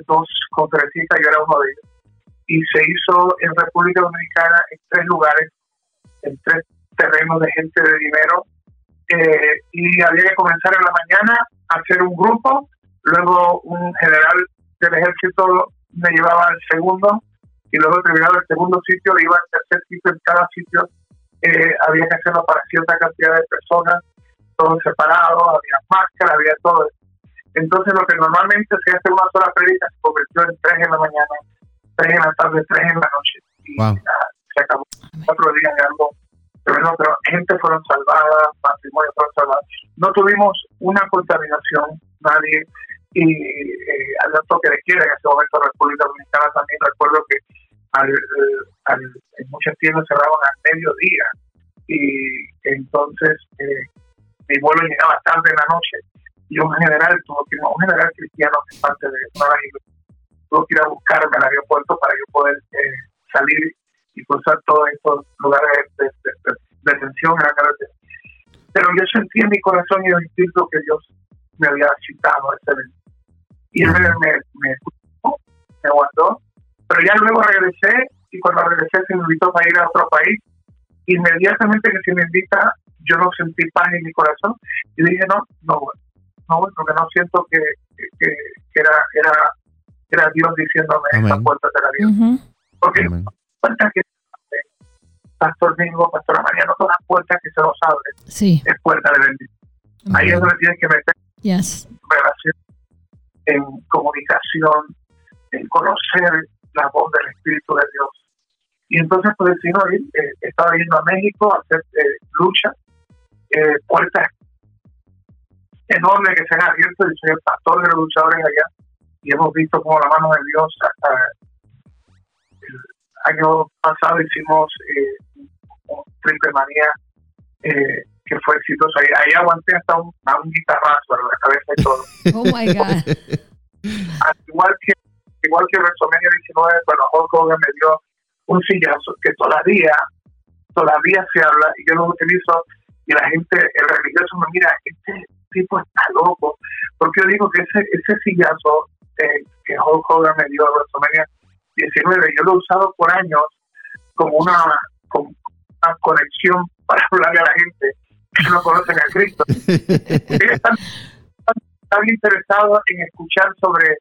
dos conferencistas, yo era uno de ellos, y se hizo en República Dominicana en tres lugares, en tres terrenos de gente de dinero, eh, y había que comenzar en la mañana a hacer un grupo, luego un general del ejército me llevaba al segundo, y luego terminado el segundo sitio, iba al tercer sitio, en cada sitio eh, había que hacerlo para cierta cantidad de personas, todos separados, había máscara, había todo. Entonces lo que normalmente se hace una sola prédica se convirtió en tres en la mañana, tres en la tarde, tres en la noche. Y Wow. ya, se acabó. Cuatro días de algo tremendo, pero gente fueron salvadas, matrimonios fueron salvados. No tuvimos una contaminación, nadie. Y eh, al toque de quiera en ese momento la República Dominicana también recuerdo que al, al, en muchas tiendas cerraban al mediodía y entonces eh, mi vuelo llegaba tarde en la noche y un general tuvo que un general cristiano que parte de una de las tuvo que ir a buscarme al aeropuerto para yo poder eh, salir y cruzar todos estos lugares de, de, de, de tensión en la carretera. Pero yo sentí en mi corazón y el espíritu que Dios me había citado ese evento. Y él me, me, me, aguantó, pero ya luego regresé y cuando regresé se me invitó para ir a otro país. Inmediatamente que se me invita, yo no sentí paz en mi corazón y dije, no, no voy, no voy, porque no siento que, que, que era, era, era Dios diciéndome, Amén. puerta te la dio. Ujú. Porque Amén. puertas que Pastor Mingo, Pastor Mariano, todas las puertas que se nos abren Sí. es puerta de bendición. Ahí es donde tienes que meter Yes. relación, en comunicación, en conocer la voz del Espíritu de Dios. Y entonces pues decidí no ir, eh, estaba yendo a México a hacer eh, lucha, eh, puertas enormes que se han abierto, y soy el pastor de los luchadores allá, y hemos visto como la mano de Dios hasta el año pasado hicimos eh, un triple manía eh, que fue exitoso. Ahí, ahí aguanté hasta un, a un guitarrazo en la cabeza y todo. Oh my God. Al igual que igual que WrestleMania 19, cuando Hulk Hogan me dio un sillazo que todavía todavía se habla y yo lo utilizo y la gente, el religioso me mira, este tipo está loco. Porque yo digo que ese, ese sillazo eh, que Hulk Hogan me dio a WrestleMania 19, yo lo he usado por años como una, conexión para hablarle a la gente que no conocen a Cristo. Están interesados en escuchar sobre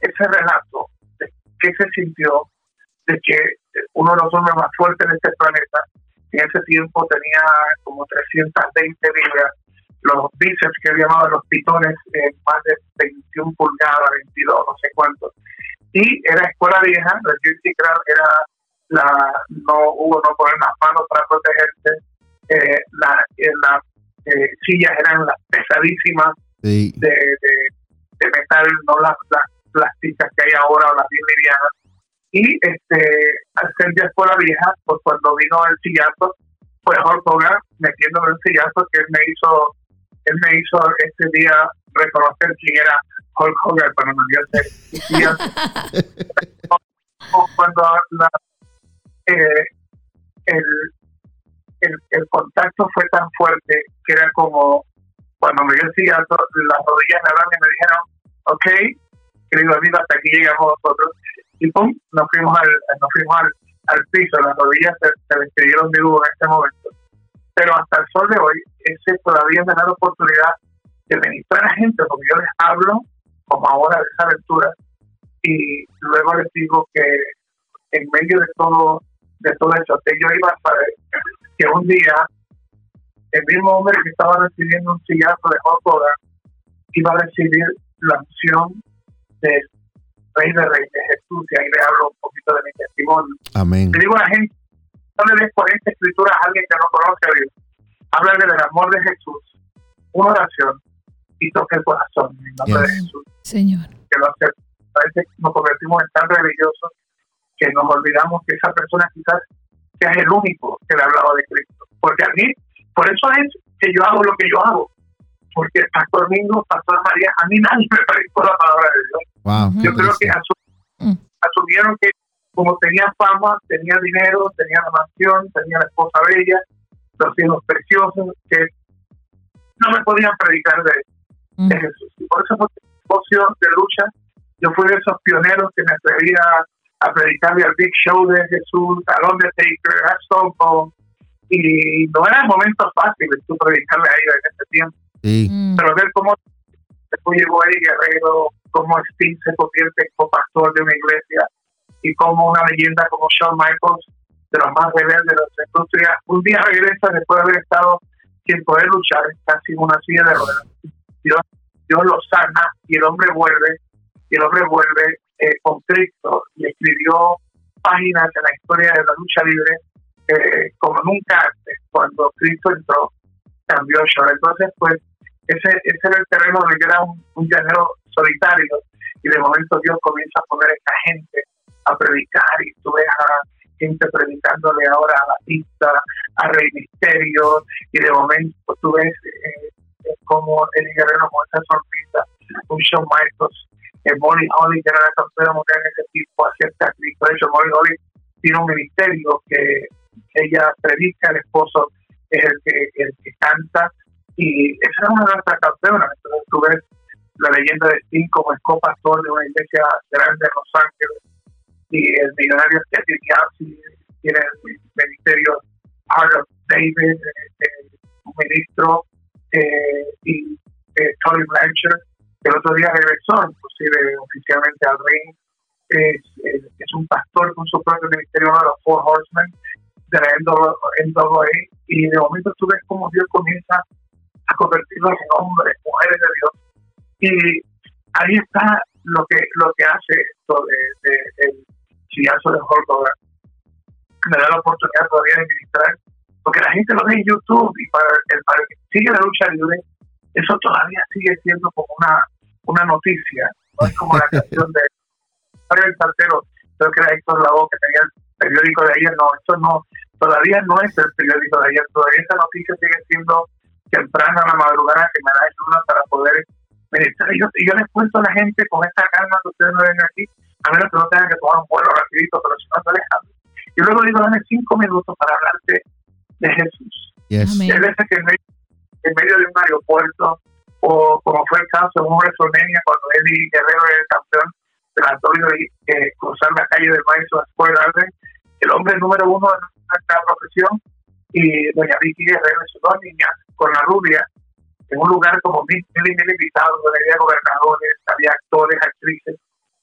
ese relato de qué se sintió de que uno de los hombres más fuertes de este planeta en ese tiempo tenía como 320 libras, los bíceps que él llamaba los pitones, eh, más de 21 pulgadas, 22, no sé cuántos. Y era escuela vieja, el Gypsy era la, no hubo no poner las manos para protegerse, eh, la, eh, las eh, sillas eran las pesadísimas Sí. de, de, de metal, no las, las plásticas que hay ahora o las bien livianas. Y este, al ser de escuela vieja, pues cuando vino el sillazo, fue Hulk Hogan metiéndome un sillazo que él me hizo, él me hizo ese día reconocer quién era Hulk Hogan cuando me cuando la, eh, el, el, el contacto fue tan fuerte que era como cuando me dio el sillazo, las rodillas me hablaron y me dijeron, ok, querido amigo, hasta aquí llegamos nosotros. Y pum, nos fuimos al, nos fuimos al, al piso, las rodillas se, se despidieron de Hugo en este momento. pero hasta el sol de hoy, ese todavía me da la oportunidad de ministrar a gente, porque yo les hablo, como ahora de esa aventura, y luego les digo que en medio de todo de todo eso, que yo iba a saber que un día el mismo hombre que estaba recibiendo un sillazo de Hot iba a recibir la unción del Rey de Reyes, Jesús, y ahí le hablo un poquito de mi testimonio. Amén. Le digo a la gente, no le des por esta escritura a alguien que no conoce a Dios. Háblale del amor de Jesús, una oración y toque el corazón en nombre de Jesús. Señor. Que lo hace. A veces nos convertimos en tan religiosos que nos olvidamos que esa persona quizás sea el único que le ha hablado de Cristo. Porque a mí, por eso es que yo hago lo que yo hago. Porque el Pastor Mingo, Pastor María, a mí nadie me predicó la palabra de Dios. yo creo que mm. asumieron que como tenía fama, tenía dinero, tenía la mansión, tenía la esposa bella, los hijos preciosos, que no me podían predicar de, mm. Jesús. Y por eso fue un negocio de lucha. Yo fui de esos pioneros que me atrevía a predicarle al Big Show de Jesús, al Undertaker, a Stone Cold. Y no era el momento fácil tú predicarle a ellos en ese tiempo. Mm. Pero ver cómo después llegó ahí Guerrero, cómo Steve se convierte en copastor de una iglesia y cómo una leyenda como Shawn Michaels, de los más rebeldes de la industria, un día regresa después de haber estado sin poder luchar, casi en una silla de ruedas. Dios, Dios lo sana y el hombre vuelve, y el hombre vuelve eh, con Cristo y escribió páginas en la historia de la lucha libre eh, como nunca antes, cuando Cristo entró, cambió show. Entonces, pues, ese, ese era el terreno donde era un, un llanero solitario y de momento Dios comienza a poner a esta gente a predicar y tú ves a gente predicándole ahora a Batista, a Rey Misterio y de momento tú ves eh, como el guerrero con esa sonrisa, un show Michaels, eh, Molly Holly, que era la campeona mujer en ese tipo, acepta a Cristo. De hecho, Molly Holly tiene un ministerio que ella predica, el esposo es el que, el que canta y esa es una de nuestras campeonas. Entonces tú ves la leyenda de Sting como es copastor de una iglesia grande en Los Ángeles y el millonario Stephen Yassi tiene el ministerio of David, eh, eh, un ministro, eh, y Tony Blanchard, que el otro día regresó inclusive oficialmente al ring, es, es, un pastor con su propio ministerio, uno de los Four Horsemen de la NWA, y de momento tú ves cómo Dios comienza a convertirlos en hombres, mujeres de Dios. Y ahí está lo que lo que hace esto de, de, de sillazo de Hulk me da la oportunidad todavía de ministrar, porque la gente lo ve en YouTube y para el, para que sigue la lucha libre, eso todavía sigue siendo como una, una noticia, no es como la canción de el Saltero, creo que era Héctor Lavoe que tenía el periódico de ayer, no, esto no, todavía no es el periódico de ayer, todavía esa noticia sigue siendo temprana a la madrugada que me da ayuda para poder ministrar. Y yo, y yo les cuento a la gente con esta calma que ustedes no ven aquí, a menos que no tengan que tomar un vuelo rapidito, pero si no, no les Y luego digo, dame cinco minutos para hablarte de Jesús. Yes. Y hay veces que en medio, en medio, de un aeropuerto, o como fue el caso en un WrestleMania, cuando Eddie Guerrero era el campeón de la y eh, cruzar la calle del Madison Square Garden, el hombre número uno de nuestra profesión, y doña Vicky Guerrero y sus dos niñas, con la rubia, en un lugar como mil, mil y mil invitados, donde había gobernadores, había actores, actrices,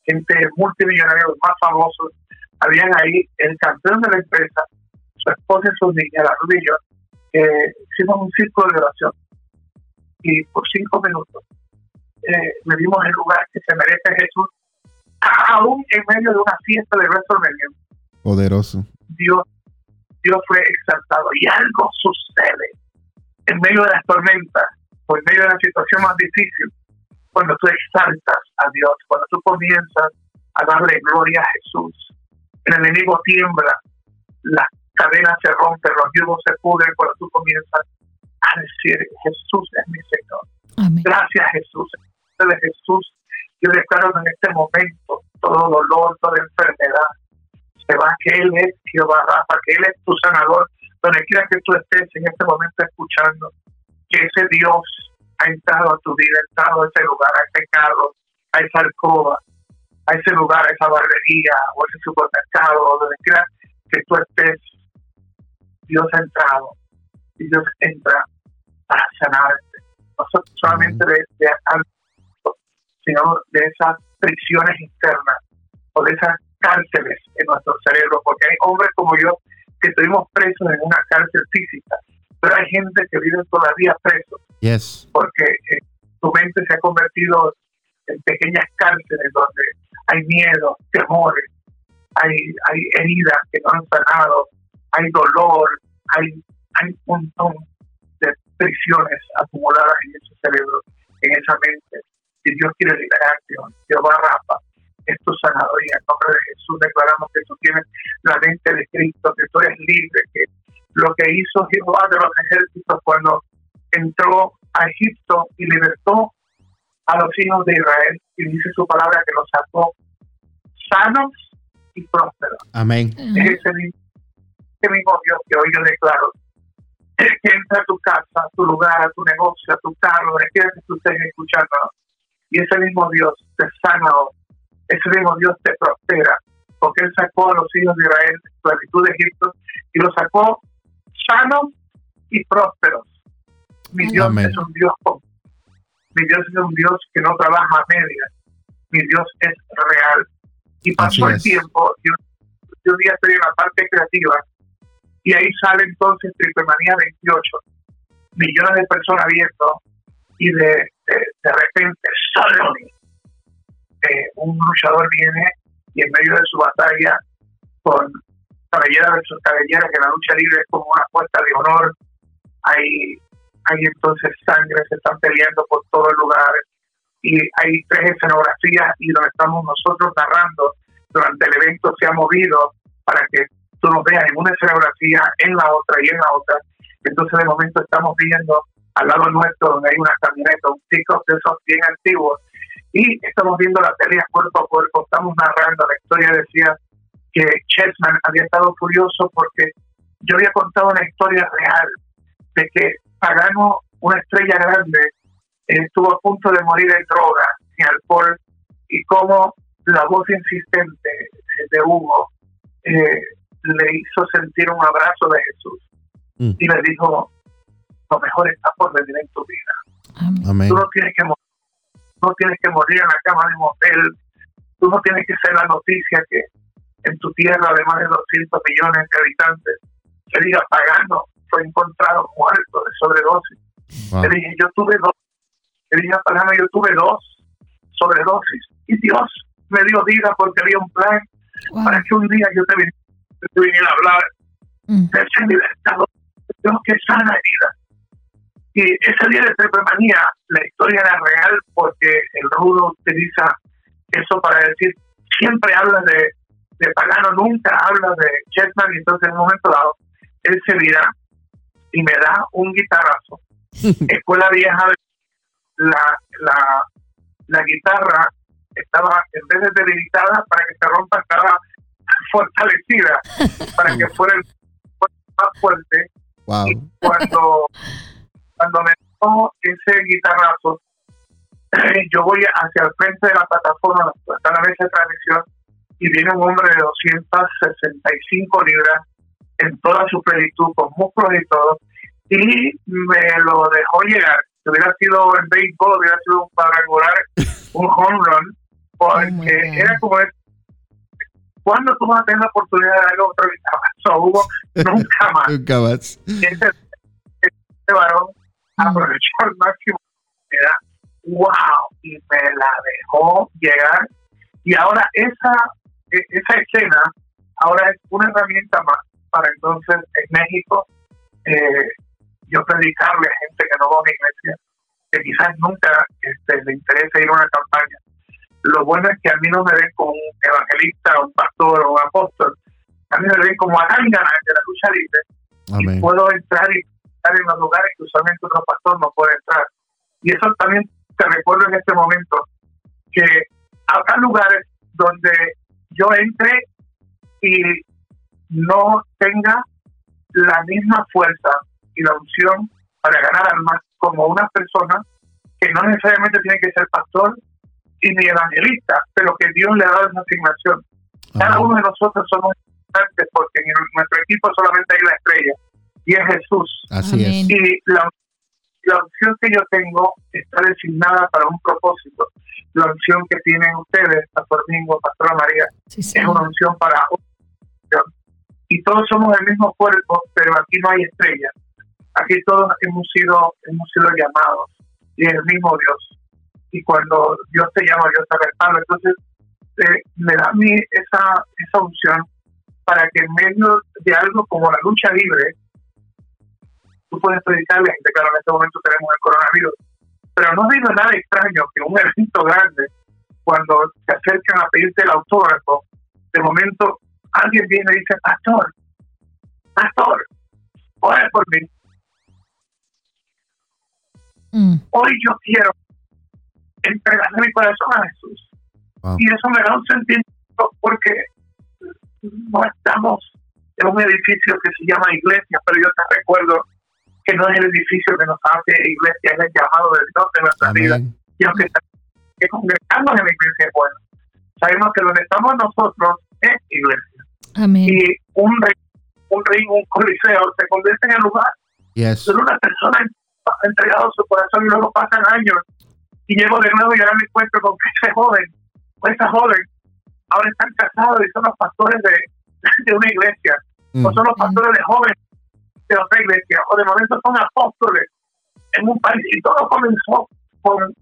gente multimillonaria, los más famosos, habían ahí el campeón de la empresa, su esposa y sus niñas, la rodilla, eh, hicimos un círculo de oración. Y por cinco minutos eh, me dimos el lugar que se merece Jesús, aún en medio de una fiesta de WrestleMania. Poderoso. Dios, Dios fue exaltado. Y algo sucede en medio de las tormentas, en medio de la situación más difícil cuando tú exaltas a Dios, cuando tú comienzas a darle gloria a Jesús. El enemigo tiembla, las cadenas se rompen, los yudos se pudren cuando tú comienzas a decir, Jesús es mi Señor. Gracias Jesús. De Jesús, yo declaro en este momento todo dolor, toda enfermedad. Se va que Él es Jehová Rafa, que Él es tu sanador. Donde quiera que tú estés en este momento escuchando, que ese Dios ha entrado a tu vida, ha entrado a ese lugar, a ese carro, a esa alcoba, a ese lugar, a esa barbería o a ese supermercado, donde quiera que tú estés, Dios ha entrado y Dios entra a sanarte, no solamente de, de sino de esas prisiones internas o de esas cárceles en nuestro cerebro, porque hay hombres como yo que estuvimos presos en una cárcel física, pero hay gente que vive todavía presos, Yes. porque eh, su mente se ha convertido en pequeñas cárceles donde hay miedo, temores, hay, hay heridas que no han sanado, hay dolor, hay, hay un montón de prisiones acumuladas en ese cerebro, en esa mente. Y Dios quiere liberarte, Jehová Rafa, es tu sanador y en nombre de Jesús declaramos que tú tienes la mente de Cristo, que tú eres libre, que lo que hizo Jehová de los ejércitos cuando entró a Egipto y libertó a los hijos de Israel y dice su palabra que los sacó sanos y prósperos. Amén. Es ese mismo, ese mismo Dios que hoy yo declaro que entra a tu casa, a tu lugar, a tu negocio, a tu carro, donde quiera que tú estés escuchando. Y ese mismo Dios te sana hoy. Ese mismo Dios te prospera. Porque Él sacó a los hijos de Israel de la esclavitud de Egipto y los sacó sanos y prósperos. Mi Dios Amén. es un Dios mi Dios es un Dios que no trabaja a medias. Mi Dios es real. Y pasó el tiempo y un, día estoy en la parte creativa y ahí sale entonces Triplemanía 28. Millones de personas viendo y de, de, de repente suddenly, eh, un luchador viene y en medio de su batalla con cabellera versus cabellera, que la lucha libre es como una apuesta de honor, hay, hay entonces sangre, se están peleando por todo el lugar y hay tres escenografías y lo estamos nosotros narrando durante el evento se ha movido para que tú nos veas en una escenografía, en la otra y en la otra. Entonces de momento estamos viendo al lado nuestro donde hay una camioneta, un pick-up de esos bien antiguos. Y estamos viendo la pelea cuerpo a cuerpo, estamos narrando la historia, decía que Chessman había estado furioso porque yo había contado una historia real de que Pagano, una estrella grande, estuvo a punto de morir de droga y alcohol y cómo la voz insistente de- Hugo eh, le hizo sentir un abrazo de Jesús Mm. y le dijo, lo mejor está por venir en tu vida. Amén. Tú no tienes que morir, no tienes que morir en la cama de un hotel, tú no tienes que ser la noticia que en tu tierra de más de 200 millones de habitantes se diga pagano, fue encontrado muerto de sobredosis. Wow. Le dije, yo tuve dos, le dije a Pagano, yo tuve dos sobredosis y Dios me dio vida porque había un plan Wow. para que un día yo te viniera, te viniera a hablar Mm. de ese libertador, Dios que sana heridas. Y ese día de Trepemanía, la historia era real porque el rudo utiliza eso para decir, siempre habla de, de Pagano, nunca habla de Chessman, y entonces en un momento dado, él se vira y me da un guitarrazo. Escuela vieja, la, la, la guitarra estaba, en vez de debilitada, para que se rompa, estaba fortalecida, para que fuera el más fuerte Wow. y cuando, cuando me dio ese guitarrazo, yo voy hacia el frente de la plataforma, está la mesa de transmisión, y viene un hombre de 265 libras en toda su plenitud, con músculos y todo, y me lo dejó llegar. Si hubiera sido en béisbol, hubiera sido un cuadrangular, un home run, porque Oh era como es. ¿Cuándo tú vas a tener la oportunidad de darle otro guitarrazo, Hugo? Nunca más Nunca más. ese, ese varón aprovechó al máximo oportunidad. wow y me la dejó llegar y ahora esa esa escena ahora es una herramienta más para entonces en México eh, yo predicarle a gente que no va a una iglesia que quizás nunca este, le interese ir a una campaña lo bueno es que a mí no me ven como un evangelista, un pastor o un apóstol a mí me ven como a alguien de la lucha libre Amén. y puedo entrar y estar en los lugares que usualmente otro pastor no puede entrar. Y eso también te recuerdo en este momento, que habrá lugares donde yo entre y no tenga la misma fuerza y la unción para ganar almas como una persona que no necesariamente tiene que ser pastor y ni evangelista, pero que Dios le ha dado esa asignación. Cada uno de nosotros somos importantes porque en nuestro equipo solamente hay la estrella y es Jesús. Así es. Y la, la opción que yo tengo está designada para un propósito. La opción que tienen ustedes, Pastor Domingo, Pastora María, Sí, es una opción para opción. Y todos somos el mismo cuerpo, pero aquí no hay estrellas. Aquí todos hemos sido, hemos sido llamados y es el mismo Dios. Y cuando Dios te llama, Dios te respalda. Entonces, eh, me da a mí esa, esa opción para que en medio de algo como la lucha libre, tú puedes predicarle a la gente, claro, en este momento tenemos el coronavirus, pero no digo nada extraño que un evento grande, cuando se acercan a pedirte el autógrafo, de momento alguien viene y dice, pastor, pastor, ora por mí, Mm, hoy yo quiero entregarle mi corazón a Jesús. Wow. Y eso me da un sentimiento porque no estamos en un edificio que se llama iglesia, pero yo te recuerdo que no es el edificio que nos hace iglesia, es el llamado de Dios de nuestra vida. Y aunque que congregarnos en la iglesia es bueno, sabemos que donde estamos nosotros es iglesia. Amén. Y un ring, un ring, un coliseo se convierte en el lugar Yes. pero una persona ha entregado su corazón y luego pasan años y llego de nuevo y ahora me encuentro con que ese joven o esa joven ahora están casados y son los pastores de, de una iglesia Mm. o son los pastores de jóvenes de otra iglesia o de momento son apóstoles en un país y todo comenzó con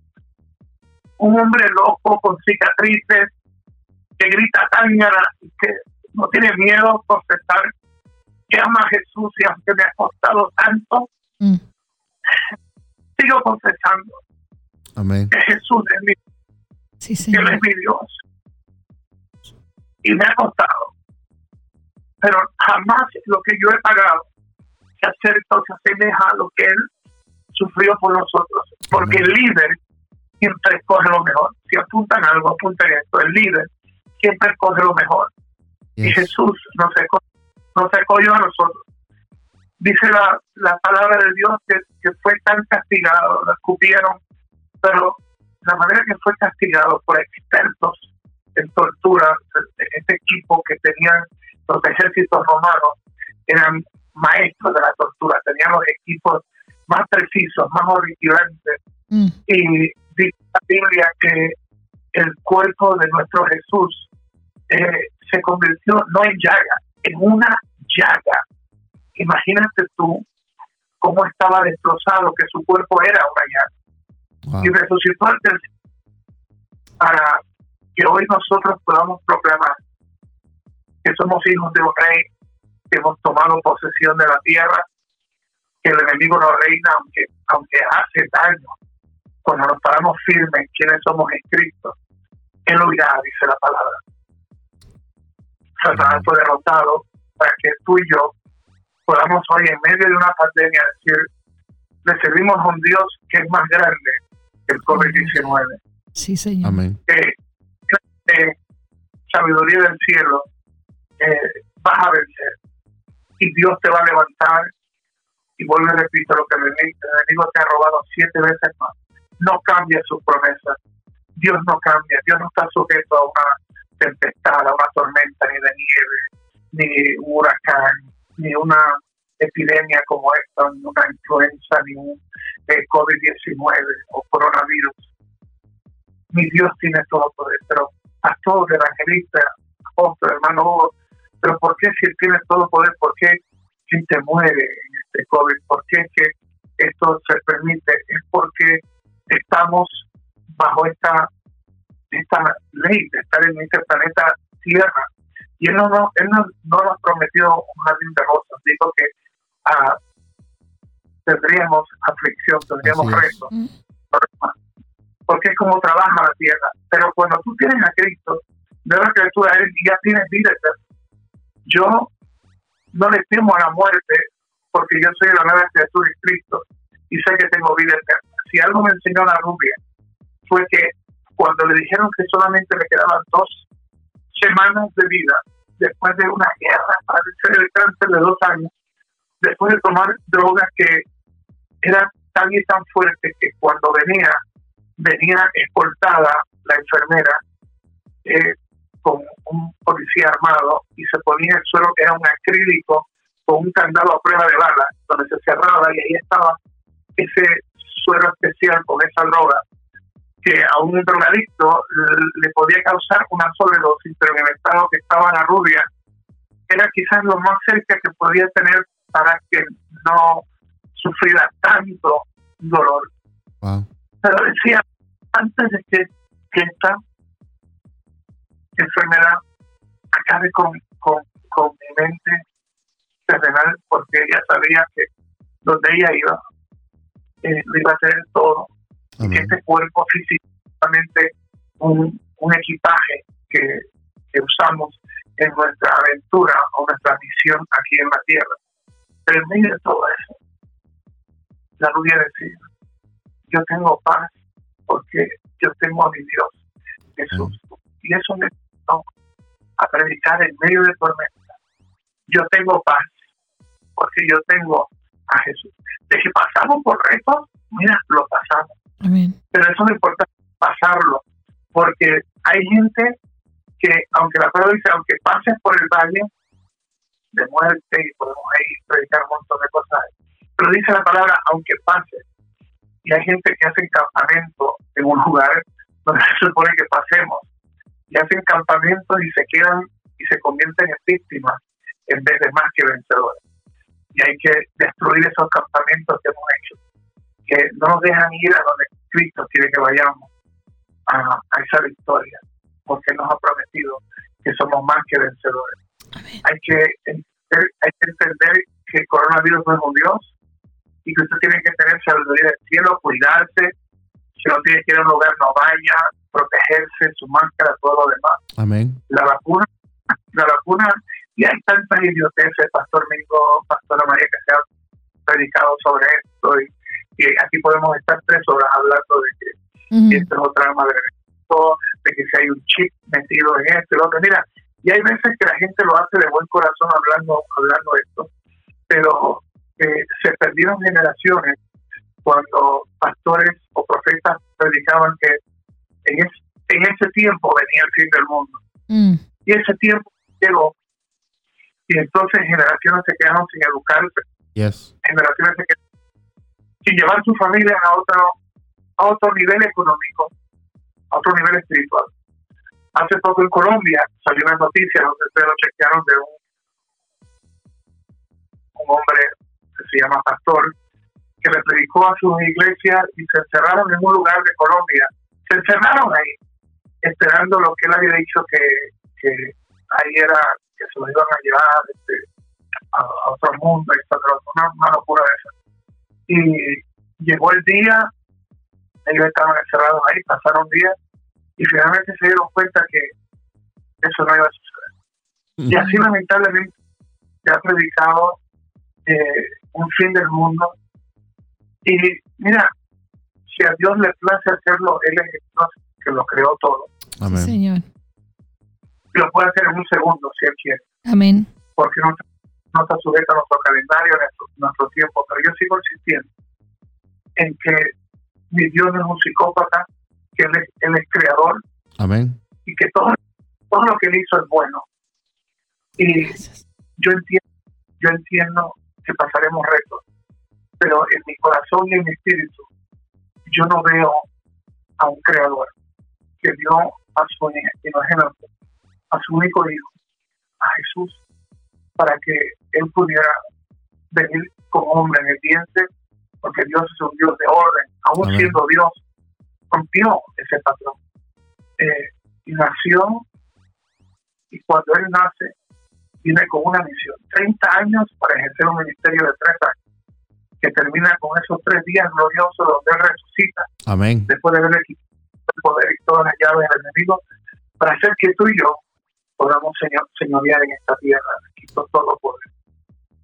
un hombre loco con cicatrices que grita tángara y que no tiene miedo a confesar que ama a Jesús y aunque me ha costado tanto Mm, sigo confesando Amén. que Jesús es mi, Sí, que Él es mi Dios. Y me ha costado. Pero jamás lo que yo he pagado se acerca o se asemeja a lo que Él sufrió por nosotros. Porque Amén. el líder siempre escoge lo mejor. Si apuntan algo, apunten esto. El líder siempre escoge lo mejor. Y Yes. Jesús nos, esco- nos escogió a nosotros. Dice la, la palabra de Dios que, que fue tan castigado, lo escupieron, pero la manera que fue castigado por expertos en tortura, este equipo que tenían los ejércitos romanos, eran maestros de la tortura, tenían los equipos más precisos, más horripilantes, Mm, y dice la Biblia que el cuerpo de nuestro Jesús eh, se convirtió no en llaga, en una llaga. Imagínate tú cómo estaba destrozado, que su cuerpo era una llaga. Wow. Y resucitó al tercer para que hoy nosotros podamos proclamar que somos hijos de un rey, hemos tomado posesión de la tierra, que el enemigo no reina, aunque, aunque hace daño. Cuando nos paramos firmes en quienes somos en Cristo, Él oirá, dice la palabra. Satanás fue derrotado para que tú y yo podamos hoy, en medio de una pandemia, decir: Le servimos a un Dios que es más grande que el COVID-19 Sí, señor. Amén. que eh, sabiduría del cielo eh, vas a vencer y Dios te va a levantar. Y vuelvo y repito lo que el enemigo, te ha robado siete veces más. No cambia sus promesas. Dios no cambia. Dios no está sujeto a una tempestad a una tormenta ni de nieve ni un huracán ni una epidemia como esta ni una influenza ni un eh, COVID-19 o coronavirus. Mi Dios tiene todo poder, pero pastor, evangelista, apóstol, hermano pero ¿por qué si él tiene todo poder? ¿Por qué gente muere en este COVID? ¿Por qué es que esto se permite? Es porque estamos bajo esta esta ley de estar en este planeta Tierra. Y él no, no, él no, no nos prometió un jardín de rosas, dijo que ah, tendríamos aflicción, tendríamos retos, porque es como trabaja la tierra. Pero cuando tú tienes a Cristo, de la criatura, Él ya tienes vida eterna. Yo no le temo a la muerte porque yo soy la nueva criatura en Cristo y sé que tengo vida eterna. Si algo me enseñó la rubia fue que cuando le dijeron que solamente le quedaban dos semanas de vida después de una guerra para vencer el cáncer de dos años, después de tomar drogas que eran tan y tan fuertes que cuando venía venía escoltada la enfermera eh, con un policía armado y se ponía el suelo que era un acrílico con un candado a prueba de bala, donde se cerraba y ahí estaba ese suero especial con esa droga que a un drogadicto le podía causar una sobredosis, pero en el estado que estaba la rubia, era quizás lo más cerca que podía tener para que no sufriera tanto dolor. Pero decía, antes de que, esta enfermedad acabe con, con, con mi mente terrenal, porque ella sabía que donde ella iba, eh, lo iba a hacer todo. Y este cuerpo físicamente un, un equipaje que, que usamos en nuestra aventura o nuestra misión aquí en la tierra. Pero en medio de todo eso, la rubia decía, yo tengo paz porque yo tengo a mi Dios, Jesús. Y eso me a predicar en medio de tormenta. Yo tengo paz porque yo tengo a Jesús. De que pasamos por retos, mira, lo pasamos. Pero eso no importa pasarlo, porque hay gente que, aunque la palabra dice, aunque pases por el valle de muerte, y podemos ahí predicar un montón de cosas, pero dice la palabra, aunque pases, y hay gente que hace campamento en un lugar donde se supone que pasemos, y hacen campamentos y se quedan y se convierten en víctimas en vez de más que vencedores. Y hay que destruir esos campamentos que hemos hecho, que no nos dejan ir a donde Cristo quiere que vayamos, a, a esa victoria porque nos ha prometido que somos más que vencedores. Hay que, entender, hay que entender que el coronavirus no es un Dios y que usted tiene que tener sabiduría del cielo, cuidarse, si no tiene que ir a un lugar no vaya, protegerse, su máscara, todo lo demás. Amén. La vacuna, la vacuna, y hay tantas idioteces, Pastor Mingo, Pastora María, que se han predicado sobre esto y, aquí podemos estar tres horas hablando de que esto es otra madre de que si hay un chip metido en esto y lo otro. Mira, y hay veces que la gente lo hace de buen corazón hablando, hablando de esto, pero eh, se perdieron generaciones cuando pastores o profetas predicaban que en, en ese tiempo venía el fin del mundo. Mm. Y ese tiempo llegó y entonces generaciones se quedaron sin educarse. Generaciones se quedaron sin llevar su familia a otro, a otro nivel económico a otro nivel espiritual. Hace poco en Colombia salió una noticia donde se lo chequearon de un, un hombre que se llama Pastor, que le predicó a sus iglesias y se encerraron en un lugar de Colombia. Se encerraron ahí, esperando lo que él había dicho que, que ahí era, que se lo iban a llevar este, a, otro mundo, una, una locura de esa. Y llegó el día, ellos estaban encerrados ahí, pasaron días, y finalmente se dieron cuenta que eso no iba a suceder. Y así lamentablemente se ha predicado eh, un fin del mundo. Y mira, si a Dios le place hacerlo, Él es el Dios que lo creó todo. Amén. Señor. lo puede hacer en un segundo si Él quiere. Amén. Porque no, no está sujeto a nuestro calendario, nuestro, nuestro tiempo. Pero yo sigo insistiendo en que mi Dios no es un psicópata, que él es, creador. Amén. Y que todo, todo lo que él hizo es bueno. Y yo entiendo, yo entiendo que pasaremos retos, pero en mi corazón y en mi espíritu, yo no veo a un creador que dio a su, a su único hijo, a Jesús, para que él pudiera venir como hombre en el diente, porque Dios es un Dios de orden, aún siendo Dios, rompió ese patrón. Eh, y nació, y cuando él nace, viene con una misión. 30 años para ejercer un ministerio de tres años, que termina con esos tres días gloriosos donde él resucita. Amén. Después de haber quitado el poder y todas las llaves del enemigo, para hacer que tú y yo podamos señor, señorear en esta tierra, quitó todo poder.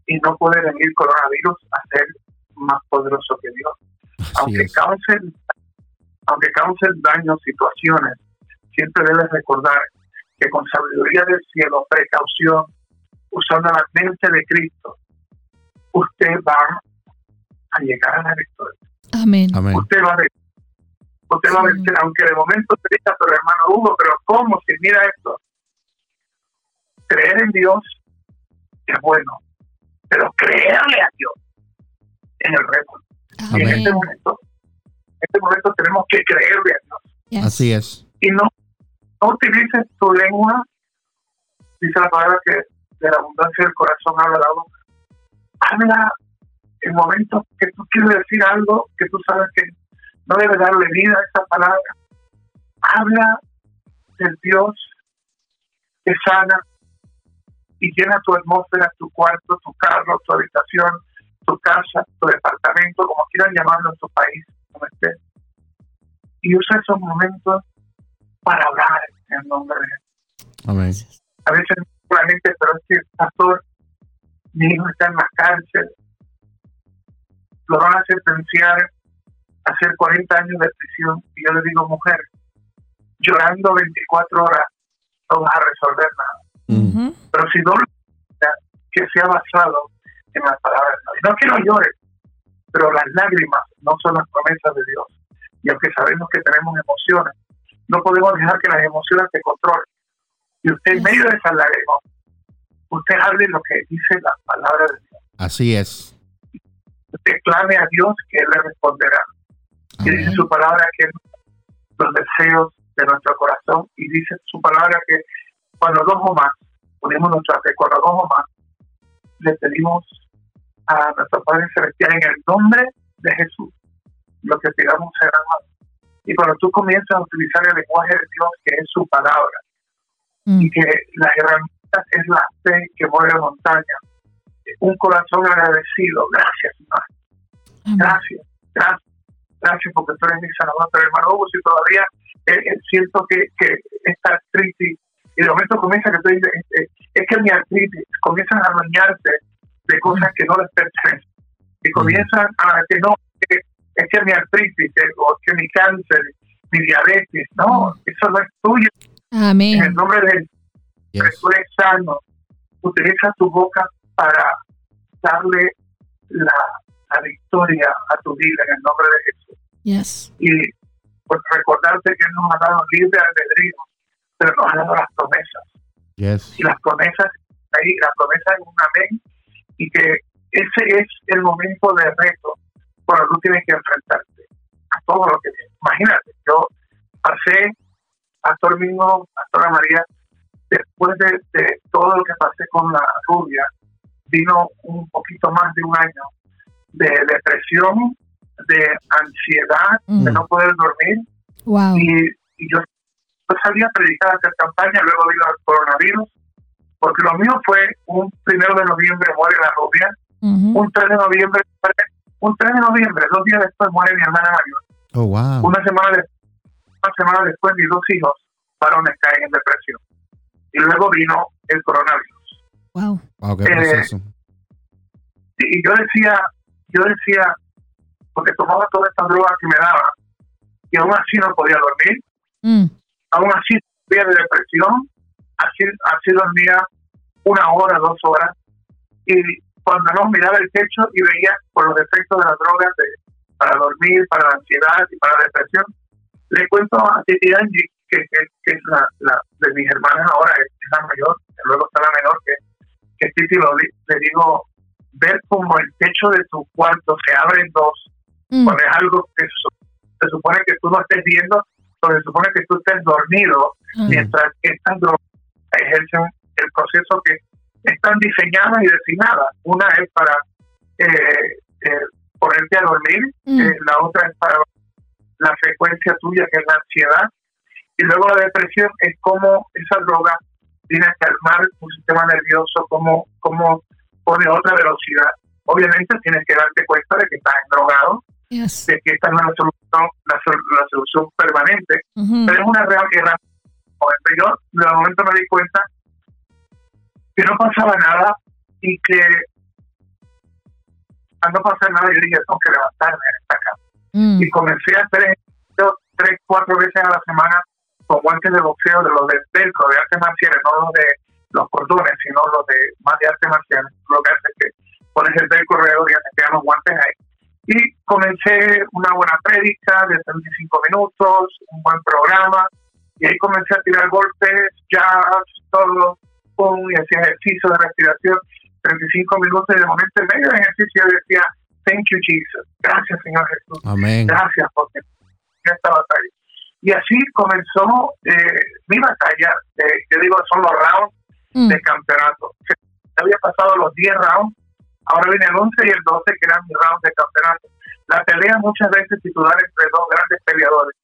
Y no puede venir coronavirus a ser más poderoso que Dios. Aunque cause aunque causen daños, situaciones, siempre debes recordar que con sabiduría del cielo, precaución, usando la mente de Cristo, usted va a llegar a la victoria. Amén. Usted va a vencer. Usted va a vencer, aunque de momento te diga, pero hermano Hugo, pero ¿cómo? Si mira esto. Creer en Dios es bueno, pero creerle a Dios en el reto. Y en Amén. este momento, en este momento tenemos que creerle a Dios. Yes. Así es. Y no, no utilices tu lengua, dice la palabra que de la abundancia del corazón habla la boca. Habla en momentos que tú quieres decir algo que tú sabes que no debe darle vida a esa palabra. Habla del Dios que sana y llena tu atmósfera, tu cuarto, tu carro, tu habitación, tu casa, tu departamento, como quieran llamarlo en tu país, como esté. Y usa esos momentos para hablar en nombre de Jesús. Amén. A veces la gente, pero es que, pastor, mi hijo está en la cárcel, lo van a sentenciar a hacer 40 años de prisión. Y yo le digo, mujer, llorando 24 horas no vas a resolver nada. Mm. Ujú. Pero si no que sea basado en las palabras de Dios. No que no llore, pero las lágrimas no son las promesas de Dios. Y aunque sabemos que tenemos emociones, no podemos dejar que las emociones se controlen. Y usted en medio de esas lágrimas, usted hable lo que dice la palabra de Dios. Así es. Usted clame a Dios que Él le responderá. Y dice su palabra que los deseos de nuestro corazón y dice su palabra que cuando dos o más ponemos nuestra fe, cuando dos o más le pedimos a nuestro Padre Celestial en el nombre de Jesús, lo que pidamos será dado. Y cuando tú comienzas a utilizar el lenguaje de Dios, que es su palabra, Mm. y que las herramientas es la fe que mueve montañas, un corazón agradecido, gracias, Señor. Gracias, gracias, gracias porque tú eres mi sanador. Pero hermano Hugo, si todavía eh, eh, siento que, que esta artritis, y de momento comienza que tú dices, eh, es que mi artritis, comienzan a adueñarse de cosas que no les pertenecen. Y comienzan a decir, no, que, es que mi artritis, o que mi cáncer, mi diabetes, no, eso no es tuyo. En el nombre de Yes. que tú eres sano, utiliza tu boca para darle la, la victoria a tu vida en el nombre de Jesús. Yes. Y pues, recordarte que Él nos ha dado libre albedrío, pero nos ha dado las promesas. Yes. Y las promesas, ahí, las promesas es un amén, y que ese es el momento de reto cuando tú tienes que enfrentarte a todo lo que viene. Imagínate, yo pasé, Pastor Mingo, Pastora María, después de, de todo lo que pasé con la rubia, vino un poquito más de un año de depresión, de ansiedad, de Mm. no poder dormir, Wow. y, y yo, yo salí a predicar, a hacer campaña, luego vino el coronavirus, porque lo mío fue un primero de noviembre muere la rubia, un 3 de noviembre, un 3 de noviembre, dos días después muere mi hermana mayor, Oh, wow. una semana, de- una semana después mis dos hijos varones caen en depresión, y luego vino el coronavirus. Wow. Wow, qué eh. Y yo decía, yo decía, porque tomaba todas estas drogas que me daban, y aún así no podía dormir, Mm. aún así sufría de depresión, así, así dormía una hora, dos horas, y cuando no miraba el techo y veía por los efectos de las drogas de- para dormir, para la ansiedad y para la depresión, le cuento a Titi Angie, que, que, que es la, la de mis hermanas ahora, es la mayor, que luego está la menor, que, que Titi lo, di- le digo, ver como el techo de tu cuarto se abre en dos, Mm. cuando es algo que se, se supone que tú no estés viendo, o se supone que tú estés dormido, Ah. mientras estas drogas ejercen el proceso que están diseñadas y designadas. Una es para eh, eh, ponerte a dormir, Mm. eh, la otra es para la frecuencia tuya, que es la ansiedad, y luego la depresión es como esa droga viene a calmar tu sistema nervioso, como, como pone otra velocidad. Obviamente tienes que darte cuenta de que estás drogado, Yes. de que esta no es la solución, la, la solución permanente, pero es una real herramienta. Yo de momento me di cuenta que no pasaba nada y que al no pasar nada yo dije, tengo que levantarme en esta cama. Mm. Y comencé a hacer ejercicio tres, cuatro veces a la semana con guantes de boxeo de los de velcro, de artes marciales, no los de los cordones, sino los de más de artes marciales. Lo que hace es que pones el velcro alrededor y te quedan los guantes ahí. Y comencé una buena prédica de 35 minutos, un buen programa, y ahí comencé a tirar golpes, jazz, todo, pum, y hacía ejercicio de respiración. 35 minutos y de momento en medio del ejercicio yo decía, thank you Jesus, gracias Señor Jesús, Amén. gracias por esta batalla. Y así comenzó eh, mi batalla, eh, yo digo, son los rounds Mm. de campeonato. Se había pasado los 10 rounds, ahora viene el 11 y el 12 que eran mis rounds de campeonato. La pelea muchas veces titular entre dos grandes peleadores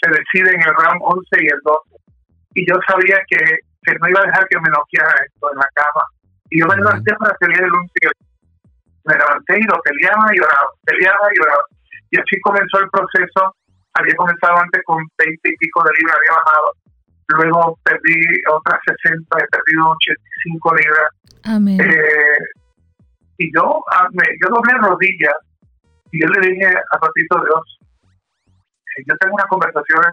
se decide en el round 11 y el 12. Y yo sabía que, que no iba a dejar que me noqueara esto en la cama. Y yo me levanté para pelear el 11 y el 12. Me levanté y lo peleaba y oraba, peleaba y oraba. Y así comenzó el proceso. Había comenzado antes con 20 y pico de libras, había bajado. Luego perdí otras 60, he perdido 85 libras. Amén. Eh, y yo, ah, me- yo doblé rodillas y yo le dije a Papito Dios, que yo tengo unas conversaciones,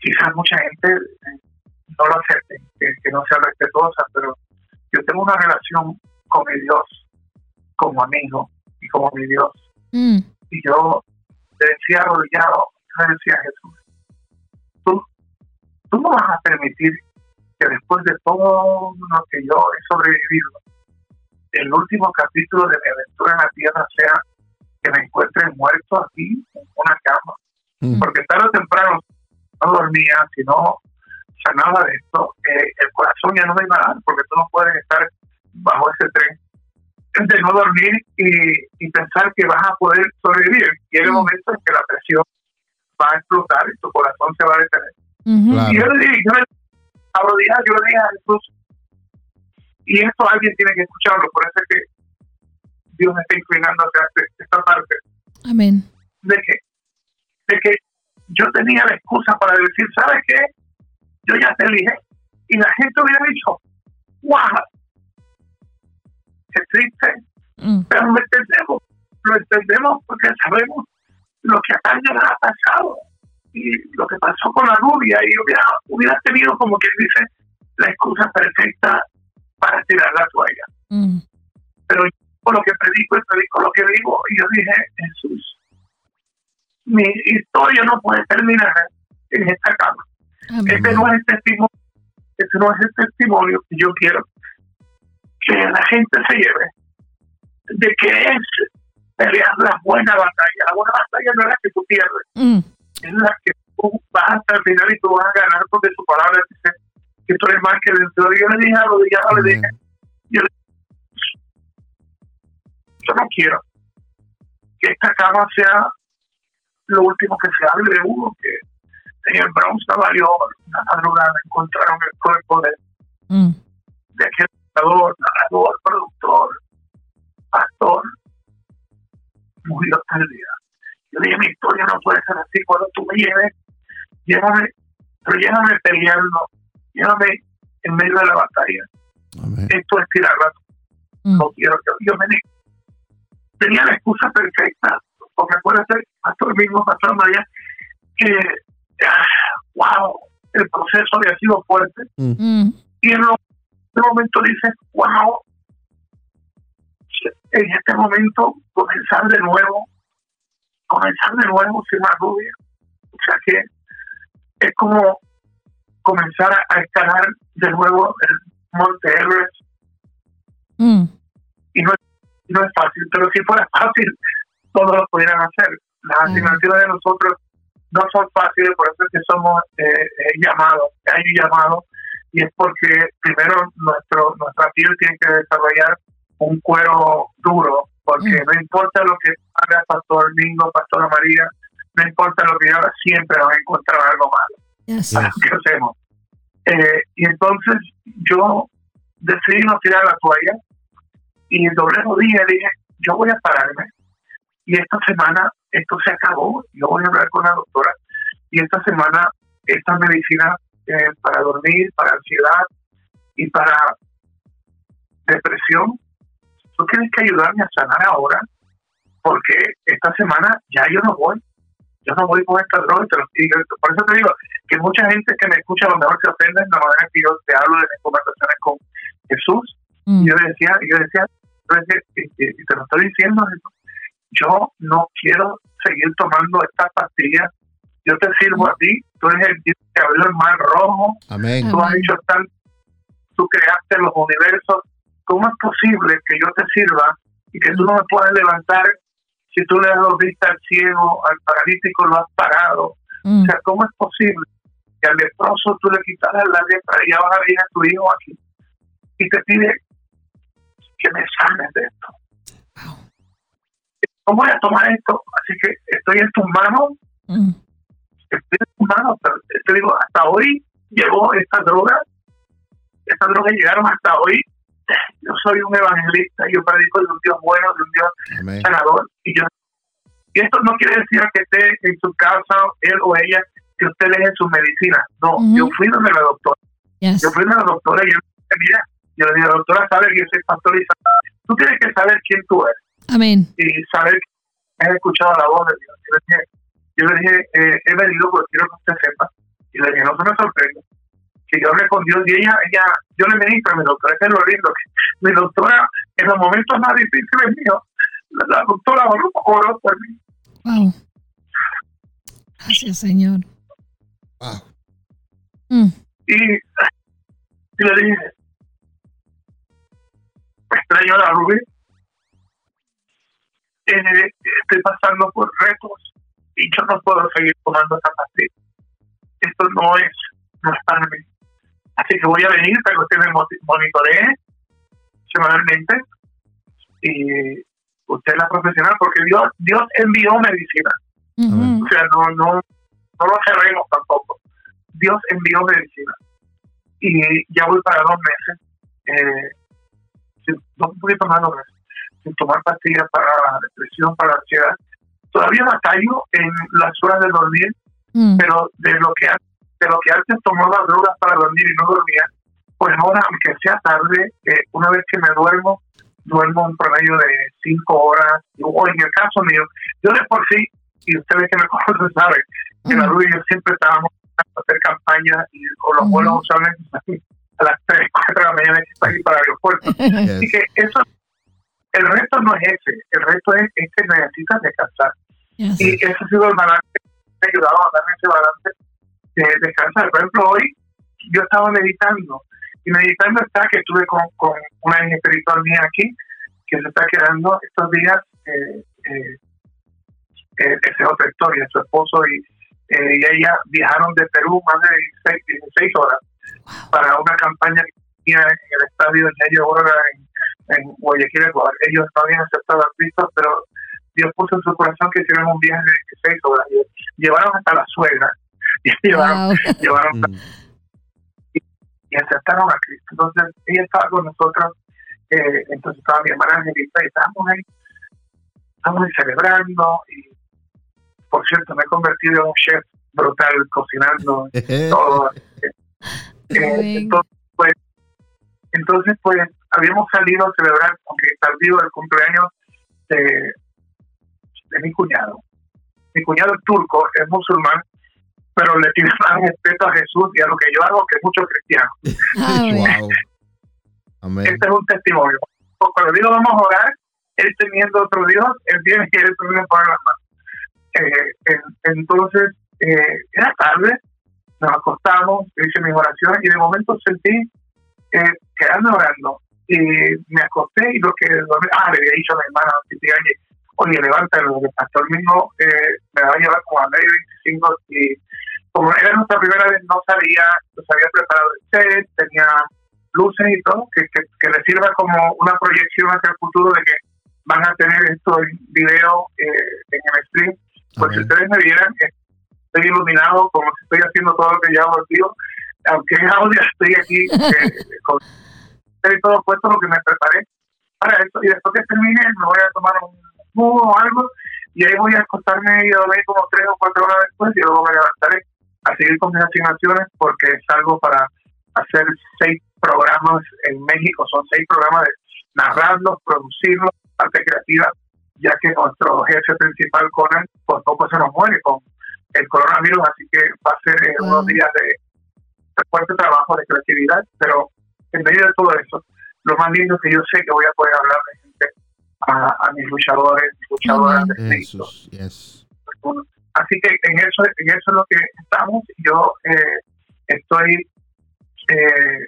quizás mucha gente eh, no lo acepte, que, que no sea respetuosa, pero yo tengo una relación con mi Dios como amigo y como mi Dios. Mm. Y yo le decía arrodillado, yo le decía a Jesús, tú, tú no vas a permitir que después de todo lo que yo he sobrevivido, el último capítulo de mi aventura en la tierra sea que me encuentre muerto aquí en una cama. Mm. Porque tarde o temprano no dormía, si no sanaba de esto, eh, el corazón ya no me iba a dar, porque tú no puedes estar bajo ese tren de no dormir y, y pensar que vas a poder sobrevivir. Llega el Mm. momento en que la presión va a explotar y tu corazón se va a detener. Claro. Y yo le dije, yo le arrodillado, yo le dije a Jesús, y esto alguien tiene que escucharlo, por eso es que Dios me está inclinando hacia este- esta parte, Amén. de que, de que yo tenía la excusa para decir, ¿sabes qué? Yo ya te elige. Y la gente hubiera dicho, ¡guau! Triste, Mm. pero lo entendemos, lo entendemos porque sabemos lo que a le ha pasado y lo que pasó con la rubia y hubiera, hubiera tenido como quien dice la excusa perfecta para tirar la toalla. Mm. Pero yo por lo que predico y predico lo que digo y yo dije, Jesús, mi historia no puede terminar en esta cama. Amén. Este no es el testimonio, este no es el testimonio que yo quiero que la gente se lleve de que es pelear la buena batalla. La buena batalla no es la que tú pierdes, Mm. es la que tú vas hasta el final y tú vas a ganar porque su palabra dice que tú eres más que vencedor. Yo le dije arrodillado, le dije, Amén. yo, le- yo no quiero que esta cama sea lo último que se hable de uno, que en el Bronx York, una madrugada encontraron el cuerpo de, Mm. de aquel narrador, narrador, productor, pastor, murió tal día. Yo dije, mi historia no puede ser así, cuando tú me lleves, llévame, pero llévame peleando, llévame en medio de la batalla. Amén. Esto es tirar la Mm. no quiero que yo me. Tenía la excusa perfecta, porque acuérdate, Pastor mismo, Pastor María, que, ah, wow, el proceso había sido fuerte, Mm. y en, lo- un momento dices, wow, en este momento comenzar de nuevo, comenzar de nuevo sin más rubia. O sea que es como comenzar a, escalar de nuevo el Monte Everest Mm. y no, es- no es fácil, pero si fuera fácil, todos lo pudieran hacer. Las asignaciones de nosotros no son fáciles, por eso es que somos eh, eh, llamados, hay un llamado, y es porque primero nuestro nuestra piel tiene que desarrollar un cuero duro, porque Mm. no importa lo que haga Pastor Mingo, Pastora María, no importa lo que haga, siempre van a encontrar algo malo Yes. ¿qué hacemos? Eh, y entonces yo decidí no tirar la toalla y doblé rodilla y dije, yo voy a pararme y esta semana esto se acabó, yo voy a hablar con la doctora y esta semana estas medicinas eh, para dormir, para ansiedad y para depresión, tú tienes que ayudarme a sanar ahora porque esta semana ya yo no voy yo no voy con esta droga y te lo digo. Por eso te digo que mucha gente que me escucha a lo mejor se ofende en la manera que yo te hablo de mis conversaciones con Jesús. Mm. Y yo decía, yo decía, yo decía, y, y- y te lo estoy diciendo, Jesús, yo no quiero seguir tomando estas pastillas. Yo te sirvo a ti, tú eres el Dios que abrió el mar rojo, Amén. tú has hecho tanto, tú creaste los universos, ¿cómo es posible que yo te sirva y que tú no me puedas levantar si tú le das dos vistas al ciego, al paralítico lo has parado? Mm. O sea, ¿cómo es posible que al leproso tú le quitas la lepra y ya vas a ver a tu hijo aquí? Y te pide que me sanes de esto. ¿Cómo voy a tomar esto? Así que estoy en tus manos, Mm. Estoy en tus manos, pero te digo, hasta hoy llegó esta droga, estas drogas llegaron hasta hoy. Yo soy un evangelista, yo predico de un Dios bueno, de un Dios Amén. sanador, y yo y esto no quiere decir que esté en su casa, él o ella, que usted deje su medicina. No, Ujú. yo fui donde la doctora. Yes. Yo fui donde la doctora y yo le dije, mira, yo le dije, doctora, sabe que yo soy pastor y sabe- tú tienes que saber quién tú eres Amén. y saber que has escuchado la voz de Dios. Yo le dije, eh, he venido porque quiero que usted sepa. Y le dije, no se me sorprende. Que yo hablé con Dios y ella, ella, yo le ministro a mi doctora, eso es lo lindo. que mi doctora, en los momentos más difíciles míos, la, la doctora oró, oró por mí. Wow. Gracias, Señor. Wow. Mm. Y, y le dije, extraño a la Rubí, eh, estoy pasando por retos y yo no puedo seguir tomando esta pastilla. Esto no es, no es para mí. Así que voy a venir para que usted me moni- monitoree semanalmente y usted es la profesional porque Dios, Dios envió medicina. O sea, no, no, no lo cerremos tampoco. Dios envió medicina. Y ya voy para dos meses, eh, sin- un poquito más de dos meses, sin tomar pastillas para depresión, para ansiedad. Todavía batallo en las horas de dormir, Mm. pero de lo que de lo que antes tomaba drogas para dormir y no dormía, pues ahora, aunque sea tarde, eh, una vez que me duermo, duermo un promedio de cinco horas, o en el caso mío, yo de por sí, y ustedes que me conocen saben, que la. Rubí yo siempre estábamos a hacer campañas y con los vuelos usualmente a las 3, 4 de la mañana que ahí para el aeropuerto. Así que eso, el reto no es ese, el reto es, es que necesitas descansar. Yes. Y ese ha sido el balance que me ha ayudado a darme ese balance de descansar. Por ejemplo, hoy yo estaba meditando y meditando está que estuve con, con una hija espiritual mía aquí que se está quedando estos días. Eh, eh, eh, esa es otra historia. Su esposo y, eh, y ella viajaron de Perú más de 16, 16 horas para una campaña que tenía en el estadio de Yayo Aurora en, en Guayaquil, Ecuador. Ellos no habían aceptado a Cristo, pero Dios puso en su corazón que hicieran un viaje de 16 horas. Y llevaron hasta la suegra. Y llevaron, Wow. llevaron Mm. y aceptaron a Cristo. Entonces, ella estaba con nosotros, eh, entonces estaba mi hermana Angelita y estábamos ahí, estábamos ahí celebrando y, por cierto, me he convertido en un chef brutal cocinando todo. Eh, entonces, pues, entonces, pues, habíamos salido a celebrar, aunque tardío, el cumpleaños de, de mi cuñado. Mi cuñado es turco, es musulmán, pero le tiene más respeto a Jesús y a lo que yo hago que muchos cristianos. Amén. Wow. Amén. Este es un testimonio. Cuando digo vamos a orar, él teniendo otro Dios, él tiene que él primero poner las manos. Eh, en- entonces, eh, era tarde, nos acostamos, hice mis oraciones y de momento sentí eh, quedarme orando. Y me acosté y lo que dormí, ah, le había dicho a mi hermana, oye, oye, levántalo, el pastor mismo eh, me va a llevar como a medio 25 y como era nuestra primera vez, no sabía, no se había preparado el set, tenía luces y todo, que, que, que le sirva como una proyección hacia el futuro de que van a tener esto en video eh, en el stream. Pues si ustedes me vieran, estoy iluminado como si estoy haciendo todo lo que yo hago, tío. Aunque en audio estoy aquí eh, con todo puesto lo que me preparé para eso. Y después que termine, me voy a tomar un jugo o algo y ahí voy a acostarme y dormir como tres o cuatro horas después y luego me levantaré a seguir con mis asignaciones porque salgo para hacer seis programas en México. Son seis programas de narrarlos, producirlos, parte creativa, ya que nuestro jefe principal, Conan, por poco se nos muere con el coronavirus, así que va a ser eh, unos Wow. días de, de fuerte trabajo, de creatividad, pero en medio de todo eso, lo más lindo es que yo sé que voy a poder hablar de gente a, a mis luchadores, luchadoras Amén. de. Jesús. Yes. Así que en eso, en eso es lo que estamos. Yo eh, estoy eh,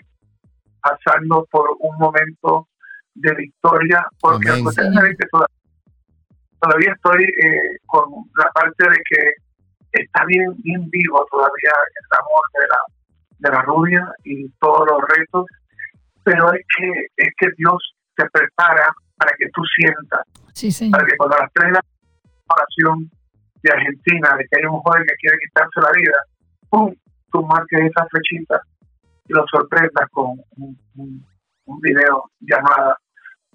pasando por un momento de victoria, porque Amén. ustedes saben que toda- todavía estoy eh, con la parte de que está bien, bien vivo todavía el amor de la, de la rubia y todos los retos, pero es que, es que Dios te prepara para que tú sientas Sí, para que cuando a las tres de la oración de Argentina, de que hay un joven que quiere quitarse la vida, ¡pum! tú marques esa flechita y lo sorprendas con un, un, un video llamada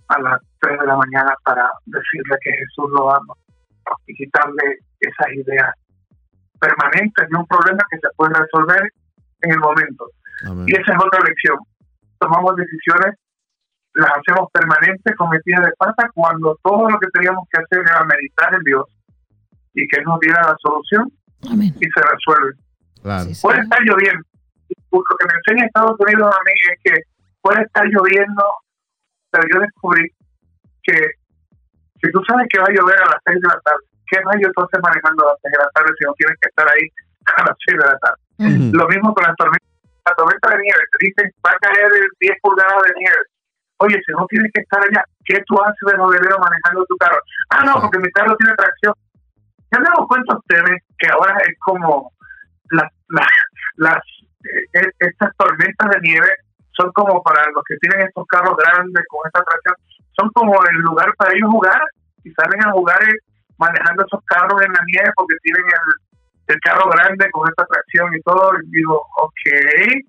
a las 3 de la mañana para decirle que Jesús lo ama y quitarle esas ideas permanentes de un problema que se puede resolver en el momento. Amén. Y esa es otra lección. Tomamos decisiones, las hacemos permanentes, cometidas de pata, cuando todo lo que teníamos que hacer era meditar en Dios y que Él nos diera la solución Amén. y se resuelve. Claro. Sí, sí. Puede estar lloviendo. Lo que me enseña Estados Unidos a mí es que puede estar lloviendo, pero yo descubrí que si tú sabes que va a llover a las 6 de la tarde, ¿qué rayo tú haces manejando a las 6 de la tarde si no tienes que estar ahí a las 6 de la tarde? Ujú. Lo mismo con las tormentas, la tormenta de nieve. Te dicen, va a caer 10 pulgadas de nieve. Oye, si no tienes que estar allá, ¿qué tú haces de novelero manejando tu carro? Ah, no, porque mi carro tiene tracción. ¿Se han dado cuenta ustedes que ahora es como las, las, las eh, eh, estas tormentas de nieve son como para los que tienen estos carros grandes con esta tracción, son como el lugar para ellos jugar y salen a jugar eh, manejando esos carros en la nieve porque tienen el, el carro grande con esta tracción y todo. Y digo, ok,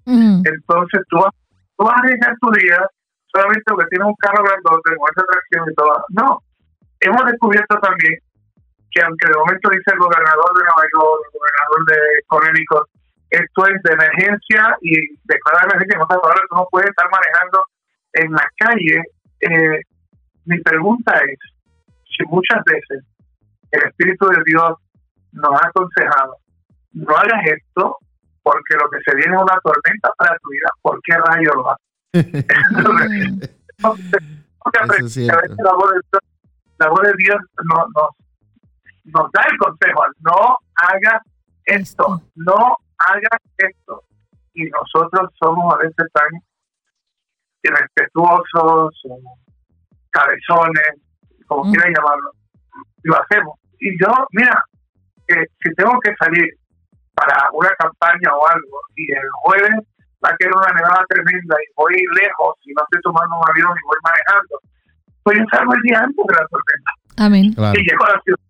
Ujú. entonces tú, vas- tú vas a arriesgar tu vida solamente porque tienes un carro grandote esa tracción y todo. No, hemos descubierto también que aunque de momento dice el gobernador de Nueva York, el gobernador de Connecticut, esto es de emergencia y declarar emergencia en otras palabras, no puedes estar manejando en la calle. Eh, mi pregunta es, si muchas veces el Espíritu de Dios nos ha aconsejado, no hagas esto porque lo que se viene es una tormenta para tu vida, ¿por qué rayo lo haces? Es la voz de Dios, la voz de Dios nos, nos, nos da el consejo, no hagas esto, no hagas esto. Y nosotros somos a veces tan irrespetuosos, o cabezones, como Mm. quieran llamarlo, y lo hacemos. Y yo, mira, que si tengo que salir para una campaña o algo, y el jueves va a quedar una nevada tremenda y voy lejos y no estoy tomando un avión y voy manejando, pues yo salgo el día antes de la tormenta Amén. Claro. y llego a la ciudad.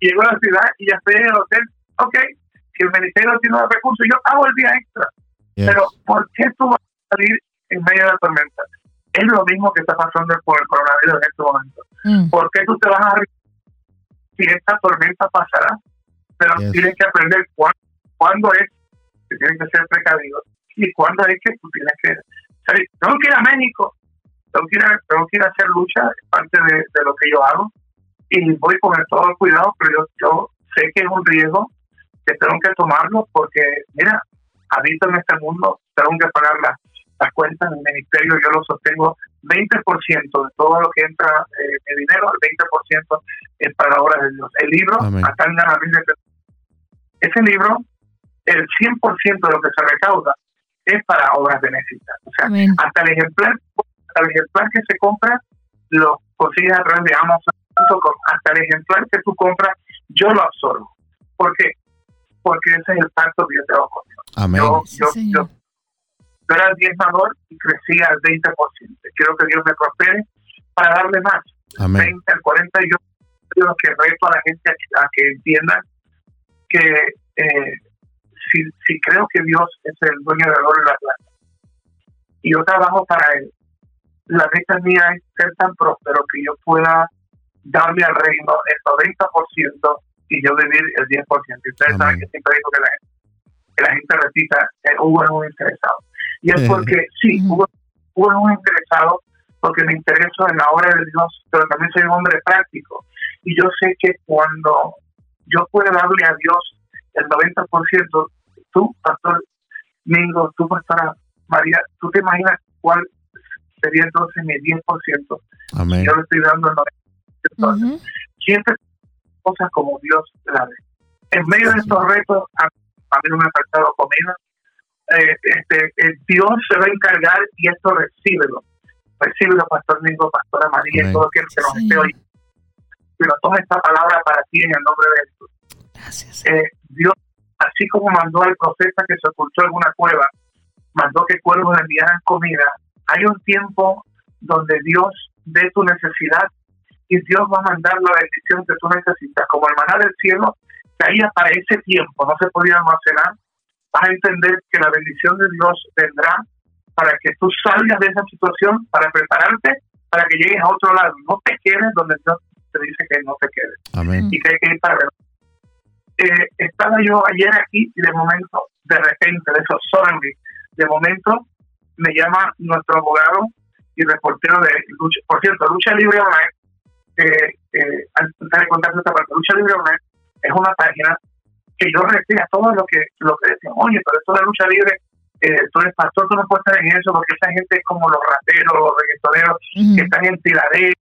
Y llego a la ciudad y ya estoy en el hotel. Ok, si el ministerio tiene los recursos, yo hago el día extra. Yes. Pero ¿por qué tú vas a salir en medio de la tormenta? Es lo mismo que está pasando con el coronavirus en este momento. Mm. ¿Por qué tú te vas a si esta tormenta pasará? Pero Yes. tienes que aprender cuándo, cuándo es que tienes que ser precavido y cuándo es que tú tienes que salir. Tengo que ir a México, tengo que ir a, tengo que ir a hacer lucha, parte de, de lo que yo hago y voy con el todo el cuidado, pero yo, yo sé que es un riesgo que tengo que tomarlo porque, mira, habito en este mundo, tengo que pagar las, las cuentas del ministerio, yo lo sostengo 20% de todo lo que entra eh, de dinero, el 20% es para obras de Dios. El libro, acá en la Biblia, ese libro, el 100% de lo que se recauda es para obras benéficas. O sea, Amén. hasta el ejemplar, hasta el ejemplar que se compra, lo consigues a través de Amazon.com. Hasta el ejemplar que tú compras, yo lo absorbo. ¿Por qué? Porque ese es el pacto que yo tengo con Dios. Amén. Yo, Sí, yo, yo, yo era diezmador y crecía al 20%. Quiero que Dios me prospere para darle más, Amén. 20 al 40. Y yo lo que reto a la gente a, que- a que entiendan que eh, si, si creo que Dios es el dueño del oro y la plata y yo trabajo para Él, la meta mía es ser tan próspero que yo pueda darle al reino el 90% y yo vivir el 10%. Y ustedes Amén. saben que siempre digo que la gente, que la gente repita, eh, Hugo es un interesado. Y es porque, sí. Hugo, Hugo es un interesado porque me intereso en la obra de Dios, pero también soy un hombre práctico. Y yo sé que cuando yo pueda darle a Dios el 90%, tú, Pastor Mingo, tú, Pastora María, tú te imaginas cuál sería entonces mi 10%. Amén. Yo le estoy dando el 90%. Ujú. Siempre cosas como Dios la ve. En medio de estos retos, a, a mí no me ha faltado comida. Eh, este, eh, Dios se va a encargar y esto recíbelo. recíbelo, Pastor Mingo, Pastora María, y todo aquel que nos Sí. esté oyendo. Pero toma esta palabra para ti en el nombre de Jesús. Gracias. Eh, Dios, así como mandó al profeta que se ocultó en una cueva, mandó que cuervos le enviaran comida, hay un tiempo donde Dios ve tu necesidad y Dios va a mandar la bendición que tú necesitas. Como el maná del cielo caía para ese tiempo, no se podía almacenar, vas a entender que la bendición de Dios vendrá para que tú salgas de esa situación, para prepararte, para que llegues a otro lado. No te quedes donde Dios te dice que no te quedes Amén. y que hay que ir para. Eh, estaba yo ayer aquí y de momento, de repente, de eso, suddenly, de momento me llama nuestro abogado y reportero de Lucha, por cierto, Lucha Libre Online, eh, eh, antes de contarte esta parte, Lucha Libre Online es una página que yo recibía todo lo que lo que decían, oye, pero esto de lucha libre, eh, tú eres pastor, tú no puedes estar en eso, porque esa gente es como los rateros, los reggaetoneros, Ujú. que están en tiradero,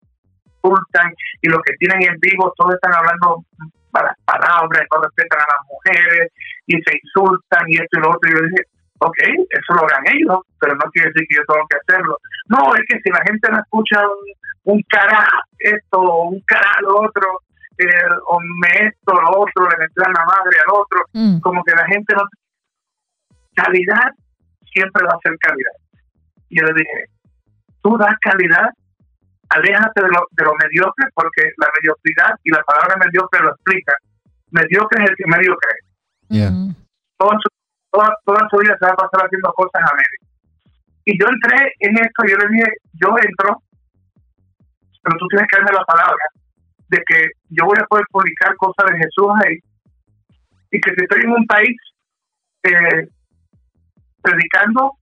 insultan y lo que tienen en vivo, todos están hablando malas palabras, no respetan a las mujeres y se insultan y esto y lo otro. Y yo dije, ok, eso lo hagan ellos, pero no quiere decir que yo tengo que hacerlo. No, es que si la gente no escucha un, un cara esto, un cara lo otro, eh, o me esto, lo otro, le meten la madre al otro, Mm. como que la gente no... Calidad siempre va a ser calidad. Y yo le dije, tú das calidad, aléjate de lo, de lo mediocre, porque la mediocridad y la palabra mediocre lo explica. Mediocre es el que medio cree. Yeah. Mm. Toda su, toda, toda su vida se va a pasar haciendo cosas a medio. Y yo entré en esto, yo le dije, yo entro, pero tú tienes que darme la palabra de que yo voy a poder publicar cosas de Jesús ahí y que si estoy en un país eh, predicando,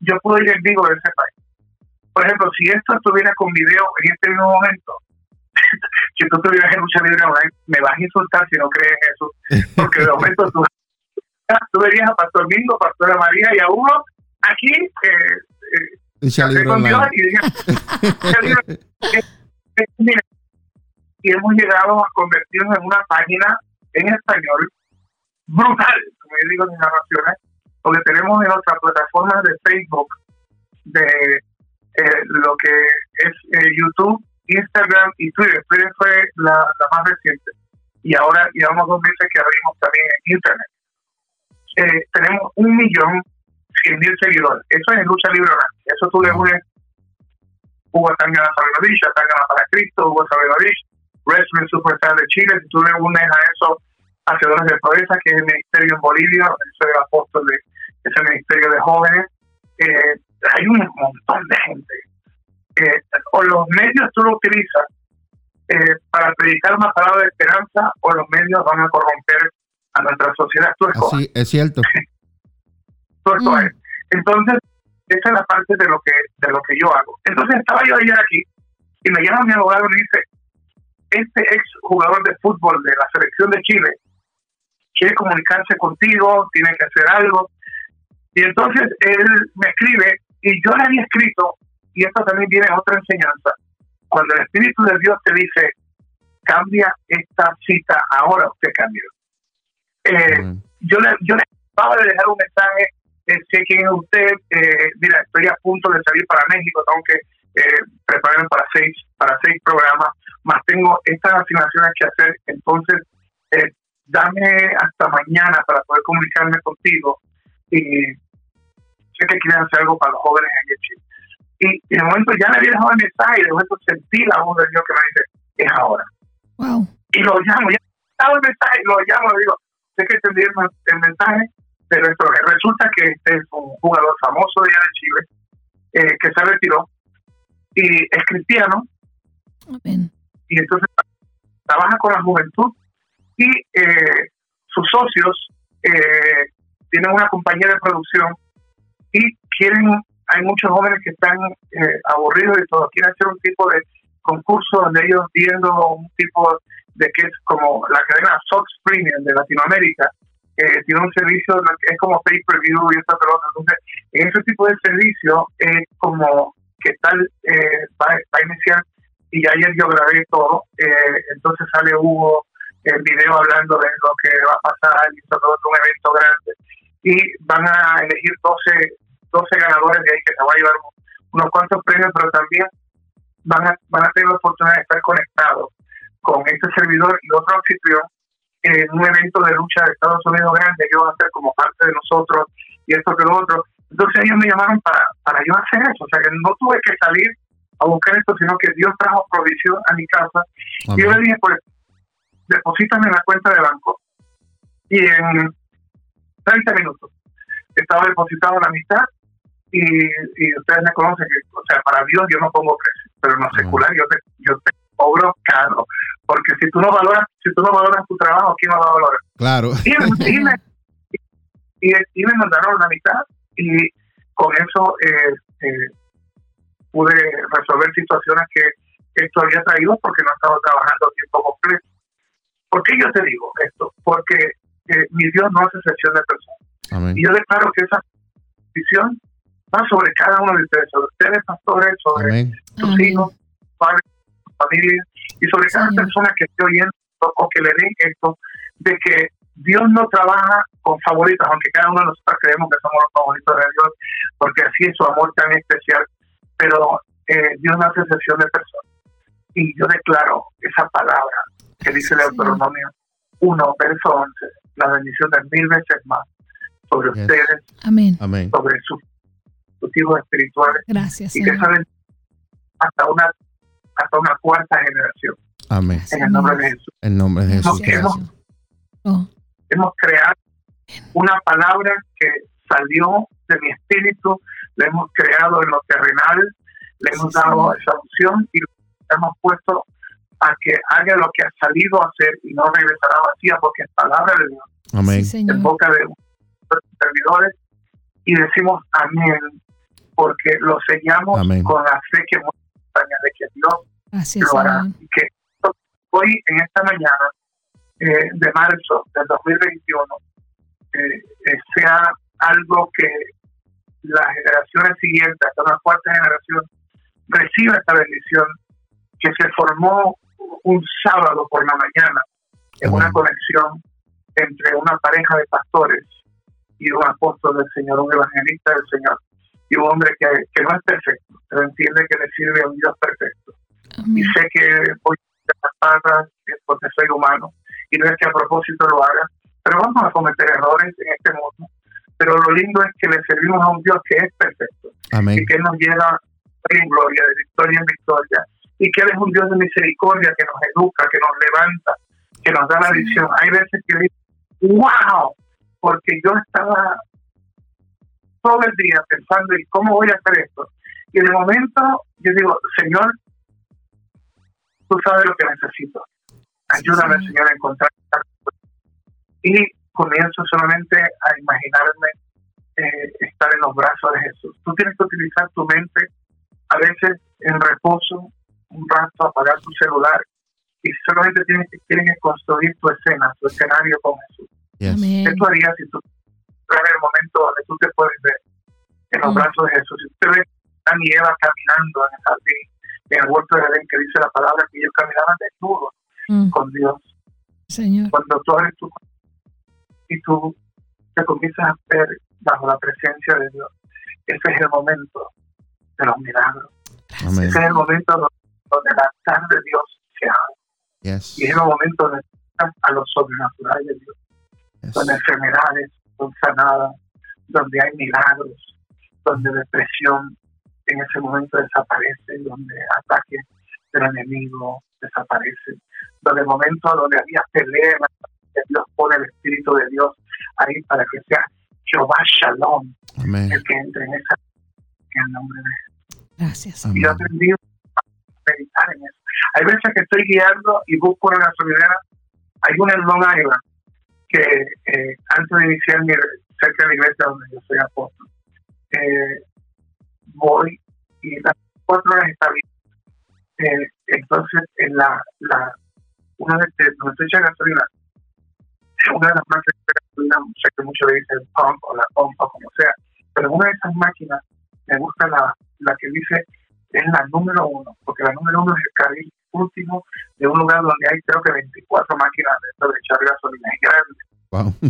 yo puedo ir en vivo de ese país. Por ejemplo, si esto estuviera con video en este mismo momento, si tú estuvieras en lucha libre me vas a insultar si no crees en Jesús, porque de momento tú, tú verías a Pastor Mingo, Pastora María y a Hugo aquí eh, eh, con Dios y dije, y hemos llegado a convertirnos en una página en español brutal, como yo digo en mis narraciones, porque tenemos en nuestras plataformas de Facebook, de eh, lo que es eh, YouTube, Instagram y Twitter. Twitter fue la, más reciente. Y ahora llevamos dos meses que abrimos también en Internet. Eh, tenemos un millón cien mil seguidores. Eso es en lucha libre. Eso tú le unes Hugo Tangana Sabinovich, Tangana para Cristo, Hugo Sabinovich, Wrestling Superstar de Chile. Si tú le unes a eso Hacedores de Proeza, que es el ministerio en Bolivia, el apóstol de ese ministerio de jóvenes, eh, hay un montón de gente. Eh, o los medios tú lo utilizas eh, para predicar una palabra de esperanza, o los medios van a corromper a nuestra sociedad. Tú Así, es cierto. tú. Mm. Entonces, esa es la parte de lo que de lo que yo hago. Entonces estaba yo ayer aquí y me llama mi abogado y me dice, este ex jugador de fútbol de la selección de Chile quiere comunicarse contigo, tiene que hacer algo. Y entonces él me escribe y yo le había escrito, y esto también viene a otra enseñanza, cuando el Espíritu de Dios te dice, cambia esta cita, ahora usted cambia. Eh, Amén. yo le, yo le acababa de dejar un mensaje, eh, sé quién es usted, eh, mira, estoy a punto de salir para México, tengo que eh, prepararme para seis, para seis programas, más tengo estas asignaciones que hacer, entonces eh, dame hasta mañana para poder comunicarme contigo y sé que quieren hacer algo para los jóvenes en Chile. Y, y de momento ya le había dejado el mensaje y de momento sentí la voz de Dios que me dice, es ahora Wow. y lo llamo, ya estaba el mensaje, lo llamo, le digo, sé que te envié el, el mensaje, pero esto resulta que este es un jugador famoso de allá de Chile, eh, que se retiró, y es cristiano, Amén. y entonces trabaja con la juventud, y eh, sus socios eh, tienen una compañía de producción, y quieren, hay muchos jóvenes que están eh, aburridos y todo, quieren hacer un tipo de concurso donde ellos viendo un tipo de que es como la cadena Sox Premium de Latinoamérica, eh, tiene un servicio es como pay per view y esta pelota. Entonces, en ese tipo de servicio es como que tal eh, va, a iniciar y ayer yo grabé todo. eh, entonces sale Hugo el video hablando de lo que va a pasar y todo un evento grande. Y van a elegir 12, 12 ganadores de ahí que se va a llevar un, unos cuantos premios, pero también van a, van a tener la oportunidad de estar conectados con este servidor y otro anfitrión en un evento de lucha de Estados Unidos grande, que van a ser como parte de nosotros y esto que lo otro. Entonces ellos me llamaron para, para yo hacer eso, o sea que no tuve que salir a buscar esto, sino que Dios trajo provisión a mi casa. Y yo le dije, pues, deposítame en la cuenta de banco. Y en 30 minutos estaba depositado la mitad y, y ustedes me conocen que, o sea, para Dios yo no pongo precio, pero en lo secular yo te, yo te cobro caro, porque si tú no valoras, si tú no valoras tu trabajo, ¿quién lo va a valorar? Claro. Y, y me, y, y me mandaron la mitad y con eso eh, eh, pude resolver situaciones que esto había traído porque no estaba trabajando a tiempo completo. ¿Por qué yo te digo esto? Porque eh, mi Dios no hace excepción de personas. Y yo declaro que esa visión va sobre cada uno de ustedes, sobre ustedes pastores, sobre sus hijos, padres, familia y sobre cada persona que esté oyendo o que le den esto, de que Dios no trabaja con favoritos, aunque cada uno de nosotros creemos que somos los favoritos de Dios, porque así es su amor tan especial, pero eh, Dios no hace excepción de personas. Y yo declaro esa palabra que dice el Deuteronomio 1, verso 11, la bendición de mil veces más sobre ustedes, Amén. sobre sus, hijos espirituales, Gracias, y que saben hasta una hasta una cuarta generación. Amén. En el nombre de Jesús. En nombre de Jesús. Hemos, oh. hemos creado una palabra que salió de mi espíritu, la hemos creado en lo terrenal, le hemos dado esa opción y hemos puesto a que haga lo que ha salido a hacer y no regresará vacía porque es palabra de Dios. Amén. en boca de servidores y decimos amén porque lo sellamos con la fe que de que Dios lo hará. Y que hoy, en esta mañana eh, de marzo del 2021, eh, eh, sea algo que las generaciones siguientes, hasta la cuarta generación, reciba esta bendición que se formó un sábado por la mañana en una conexión entre una pareja de pastores y un apóstol del Señor, un evangelista del Señor y un hombre que, que no es perfecto, pero entiende que le sirve a un Dios perfecto. Y sé que voy a las patas porque soy humano y no es que a propósito lo haga, pero vamos a cometer errores en este mundo. Pero lo lindo es que le servimos a un Dios que es perfecto y que nos lleva en gloria, de victoria en victoria, y que Él es un Dios de misericordia que nos educa, que nos levanta, que nos da la visión. Hay veces que digo, wow, porque yo estaba todo el día pensando en cómo voy a hacer esto. Y de momento yo digo, Señor, tú sabes lo que necesito. Ayúdame, Señor, a encontrar. Y comienzo solamente a imaginarme eh, estar en los brazos de Jesús. Tú tienes que utilizar tu mente a veces en reposo, un rato, apagar tu celular y solamente tienes que, tienes que construir tu escena, tu escenario con Jesús. ¿Qué tú harías si tú en el momento donde tú te puedes ver en los mm. brazos de Jesús. Si usted ve a mi Eva caminando en el jardín, en el huerto de Edén, que dice la palabra que ellos caminaban desnudos mm. con Dios. Señor. Cuando tú eres tú y tú te comienzas a ver bajo la presencia de Dios, ese es el momento de los milagros. Ese es el momento donde, la altar de Dios se abre. Y es el momento donde a lo sobrenatural de Dios. Donde enfermedades, son sanadas, donde hay milagros, donde depresión en ese momento desaparece, donde ataques del enemigo desaparecen, donde el momento donde había pelea, Dios pone el Espíritu de Dios ahí para que sea Jehová Shalom, el que entre en esa en el nombre de Gracias. Y yo aprendí a meditar en eso. Hay veces que estoy guiando y busco una gasolinera, hay una en Long Island, que eh, antes de iniciar mi, cerca de la iglesia donde yo soy apóstol, eh, voy y las cuatro horas está bien. Eh, entonces, en la, la una de las donde estoy gasolina, una de las máquinas de gasolina, sé que muchos le dicen pump o la pompa, como sea, pero una de esas máquinas me gusta la, la que dice es la número uno, porque la número uno es el carril último de un lugar donde hay creo que 24 máquinas de, de echar gasolina, es grande.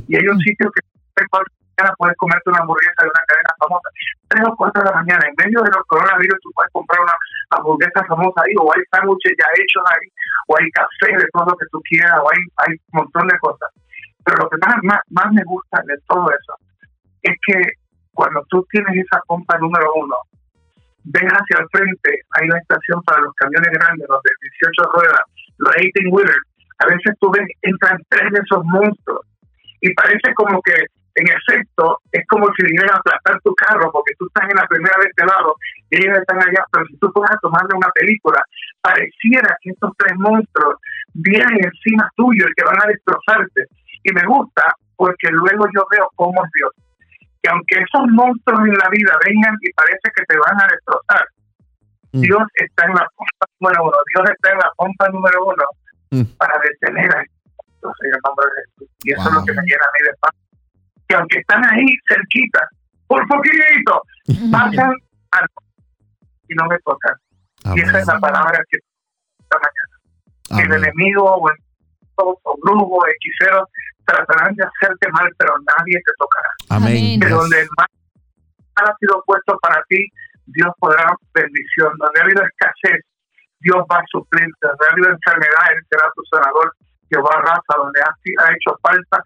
Y hay un sitio que puedes comerte una hamburguesa de una cadena famosa. Tres o cuatro de la mañana, en medio de los coronavirus, tú puedes comprar una hamburguesa famosa ahí, o hay sándwiches ya hechos ahí, o hay café de todo lo que tú quieras, o hay, hay un montón de cosas. Pero lo que más, más, más me gusta de todo eso es que cuando tú tienes esa compra número uno, ves hacia el frente, hay una estación para los camiones grandes, los de 18 ruedas, los 18 wheelers. A veces tú ves, entran tres de esos monstruos y parece como que en efecto es como si vinieran a aplastar tu carro porque tú estás en la primera vez de lado y ellos están allá, pero si tú puedes tomarle una película, pareciera que estos tres monstruos vienen encima tuyo y que van a destrozarte. Y me gusta porque luego yo veo cómo es Dios. Que aunque esos monstruos en la vida vengan y parece que te van a destrozar, mm. Dios está en la pompa número uno, Dios está en la pompa número uno mm. para detener a en el nombre de Jesús. Y eso es lo que me llena a mí de paz que aunque están ahí cerquita, por poquito, pasan al y no me tocan. Y esa es la palabra que esta mañana. El enemigo o el o brujo, hechicero, tratarán de hacerte mal, pero nadie te tocará. Amén. De donde el mal ha sido puesto para ti, Dios podrá bendición. Donde ha habido escasez, Dios va a suplir. Donde ha habido enfermedad, Él será tu sanador. Jehová raza, donde ha, ha hecho falta,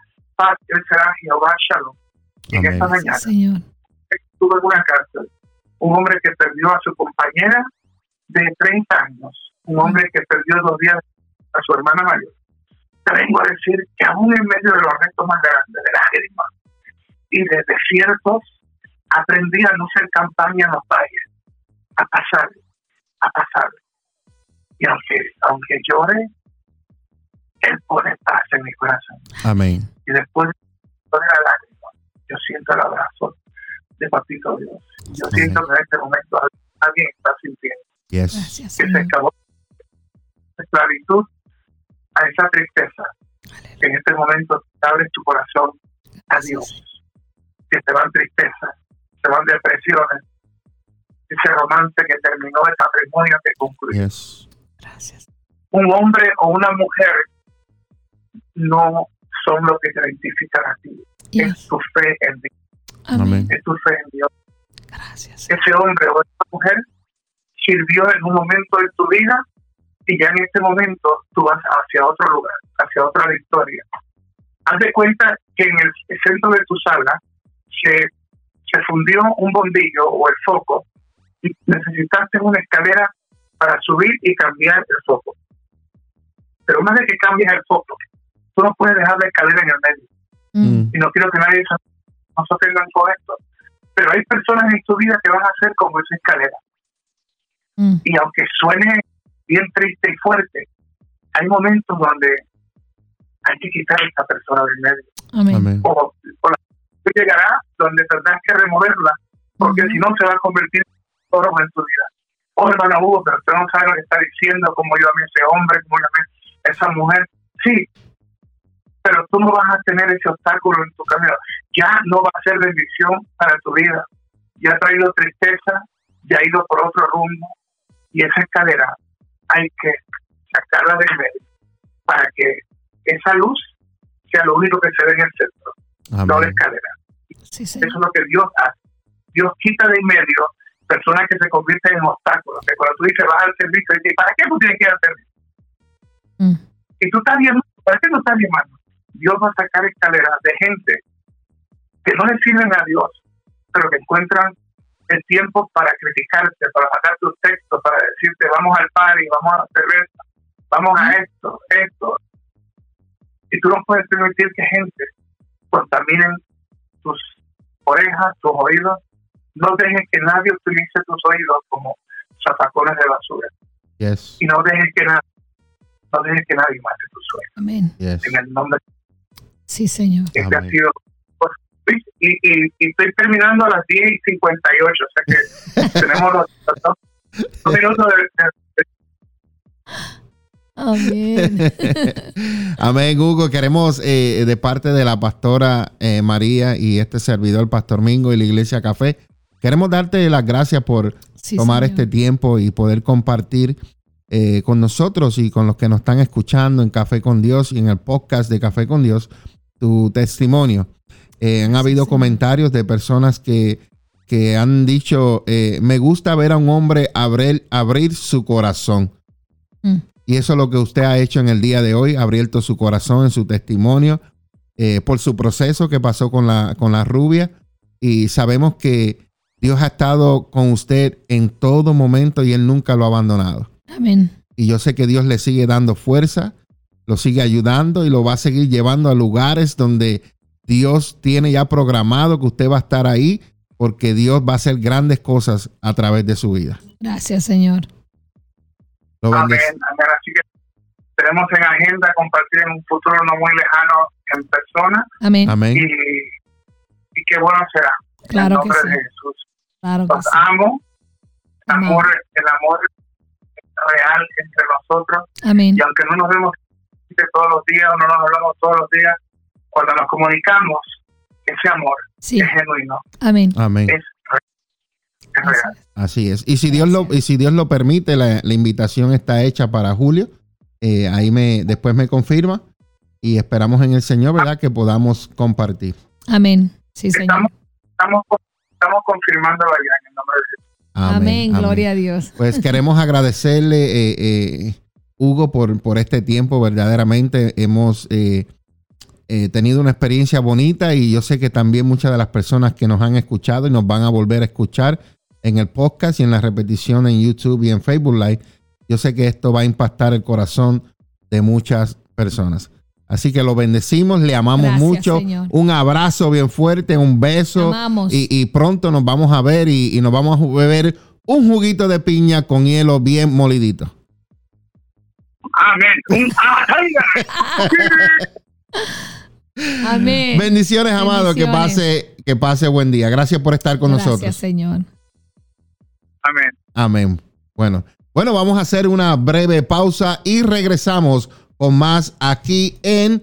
él será Jehová Shalom. En esta mañana estuve en una cárcel un hombre que perdió a su compañera de 30 años, un hombre que perdió dos días a su hermana mayor. Te vengo a decir que aún en medio de los retos más grandes, de lágrimas y de desiertos, aprendí a no ser campaña en los valles, a pasar, a pasar. Y aunque, aunque llore, Él pone paz en mi corazón. Amén y después de la lágrima, yo siento el abrazo de Papito Dios. Yo siento que en este momento alguien está sintiendo que se acabó la esclavitud a esa tristeza. En este momento te abres tu corazón a Dios. Que te van tristezas, se van depresiones, ese romance que terminó, esa matrimonio que concluyó. Gracias. Un hombre o una mujer no son lo que te identifican a ti. Es tu fe en Dios. Amén. Es tu fe en Dios. Gracias. Ese hombre o esa mujer sirvió en un momento de tu vida y ya en este momento tú vas hacia otro lugar, hacia otra victoria. Haz de cuenta que en el centro de tu sala se, se fundió un bombillo o el foco y necesitaste una escalera para subir y cambiar el foco. Pero una vez que cambias el foco, tú no puedes dejar la escalera en el medio. Mm. Y no quiero que nadie no se ofendan con esto. Pero hay personas en tu vida que van a ser como esa escalera. Mm. Y aunque suene bien triste y fuerte, hay momentos donde hay que quitar a esta persona del medio. Amén. O, o llegará donde tendrás que removerla, porque si no se va a convertir en oro en tu vida. Oh, hermano Hugo, pero usted no sabe lo que está diciendo, como yo a mí ese hombre, como yo a mí esa mujer. Sí, pero tú no vas a tener ese obstáculo en tu camino. Ya no va a ser bendición para tu vida. Ya ha traído tristeza, ya ha ido por otro rumbo. Y esa escalera hay que sacarla del medio para que esa luz sea lo único que se ve en el centro, no la escalera. Eso es lo que Dios hace. Dios quita de en medio personas que se convierten en obstáculos. Que cuando tú dices vas al servicio, dices, ¿para qué tú tienes que ir al servicio? Mm. Y tú estás bien, ¿para qué no estás bien, hermano? Dios va a sacar escaleras de gente que no le sirven a Dios, pero que encuentran el tiempo para criticarte, para sacar tus textos, para decirte vamos al party, vamos a la cerveza, vamos a esto, esto. Y tú no puedes permitir que gente contaminen tus orejas, tus oídos. No dejes que nadie utilice tus oídos como zapacones de basura. Y no dejes que nadie, no dejes que nadie mate tus sueños. Amén. En el nombre de Sí, señor. Este ha sido, pues, y, y, y, estoy terminando a las 10 y 58, o sea que tenemos los, dos minutos de, Amén. Amén, Hugo. Queremos, eh, de parte de la pastora eh, María y este servidor, Pastor Mingo y la Iglesia Café, queremos darte las gracias por tomar este tiempo y poder compartir eh, con nosotros y con los que nos están escuchando en Café con Dios y en el podcast de Café con Dios tu testimonio. Eh, han habido comentarios de personas que, que han dicho, eh, me gusta ver a un hombre abrir, abrir su corazón. Mm. Y eso es lo que usted ha hecho en el día de hoy, ha abierto su corazón en su testimonio eh, por su proceso que pasó con la, con la rubia. Y sabemos que Dios ha estado con usted en todo momento y Él nunca lo ha abandonado. Amén. Y yo sé que Dios le sigue dando fuerza, lo sigue ayudando y lo va a seguir llevando a lugares donde Dios tiene ya programado que usted va a estar ahí porque Dios va a hacer grandes cosas a través de su vida. Gracias, Señor. Lo Amén, amén. Así que tenemos en agenda compartir en un futuro no muy lejano en persona Amén. Amén. y, y qué bueno será. Claro en que sí. de Jesús. Claro que Los sí. amo. El Amén. amor, el amor real entre nosotros. Amén. Y aunque no nos vemos todos los días o no nos hablamos todos los días, cuando nos comunicamos, ese amor Sí. es genuino, Amén. Amén. es, real, es real. Así es. Y si Dios lo, y si Dios lo permite, la, la invitación está hecha para julio. Eh, ahí me, después me confirma. Y esperamos en el Señor, ¿verdad? Que podamos compartir. Amén. Sí, Señor. Estamos, estamos, estamos confirmándolo allá en el nombre de Jesús. Amén. Gloria a Dios. Pues queremos agradecerle, eh, eh, Hugo, por, por este tiempo. Verdaderamente hemos eh, eh, tenido una experiencia bonita y yo sé que también muchas de las personas que nos han escuchado y nos van a volver a escuchar en el podcast y en la repetición en YouTube y en Facebook Live, yo sé que esto va a impactar el corazón de muchas personas. Así que lo bendecimos, le amamos Gracias, mucho. Señor. Un abrazo bien fuerte, un beso. Y, y pronto nos vamos a ver y, y nos vamos a beber un juguito de piña con hielo bien molidito. Amén. Amén. Bendiciones, amado. Que pase, que pase buen día. Gracias por estar con Gracias, nosotros. Señor. Amén. Amén. Bueno, bueno, vamos a hacer una breve pausa y regresamos con más aquí en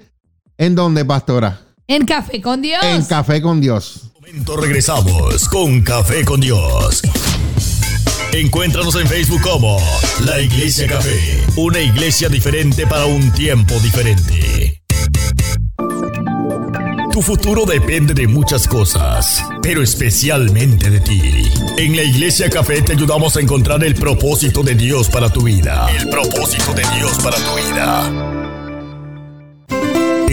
¿En dónde, pastora? En Café con Dios. En Café con Dios. momento regresamos con Café con Dios. Encuéntranos en Facebook como La Iglesia Café, una iglesia diferente para un tiempo diferente. Tu futuro depende de muchas cosas, pero especialmente de ti. En la Iglesia Café te ayudamos a encontrar el propósito de Dios para tu vida. El propósito de Dios para tu vida.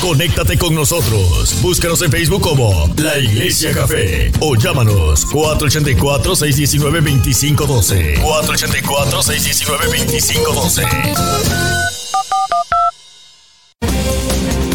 Conéctate con nosotros. Búscanos en Facebook como La Iglesia Café o llámanos 484-619-2512. 484-619-2512.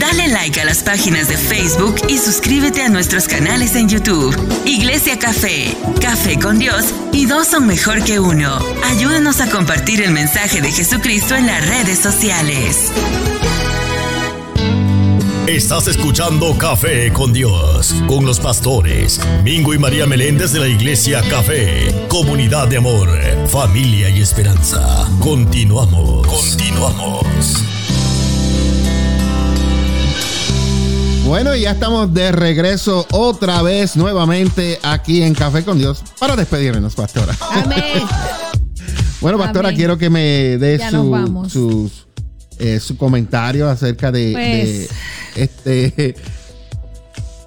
Dale like a las páginas de Facebook y suscríbete a nuestros canales en YouTube. Iglesia Café, Café con Dios y dos son mejor que uno. Ayúdanos a compartir el mensaje de Jesucristo en las redes sociales. Estás escuchando Café con Dios, con los pastores Mingo y María Meléndez de la Iglesia Café, comunidad de amor, familia y esperanza. Continuamos, continuamos. Bueno, y ya estamos de regreso otra vez nuevamente aquí en Café con Dios para despedirnos, pastora. Amén. Bueno, pastora, Amén. quiero que me nos su, sus, eh, su comentario acerca de, Pues- de este.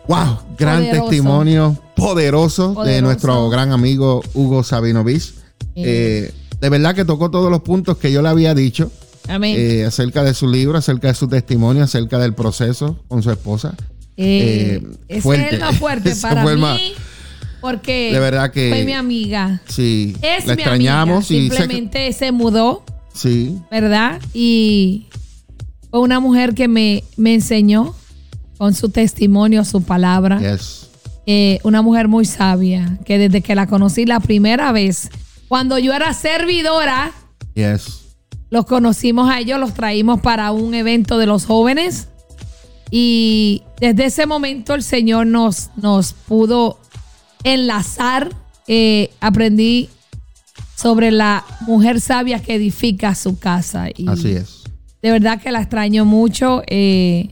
Wow, gran Poderoso. testimonio poderoso, de nuestro gran amigo Hugo Sabinovich. Eh, de verdad que tocó todos los puntos que yo le había dicho Amén. eh, acerca de su libro, acerca de su testimonio, acerca del proceso con su esposa. Eh, eh, ese fuerte. es el más fuerte para mí. más- Porque De verdad que- fue mi amiga. Sí, Es la mi extrañamos amiga. y Simplemente se mudó, sí, ¿verdad? Y fue una mujer que me, me enseñó con su testimonio, su palabra. yes. Eh, una mujer muy sabia, que desde que la conocí la primera vez, cuando yo era servidora, Yes. Los conocimos a ellos, los traímos para un evento de los jóvenes. Y desde ese momento el Señor nos, nos pudo enlazar. Eh, aprendí sobre la mujer sabia que edifica su casa. Y Así es. de verdad que la extraño mucho. eh,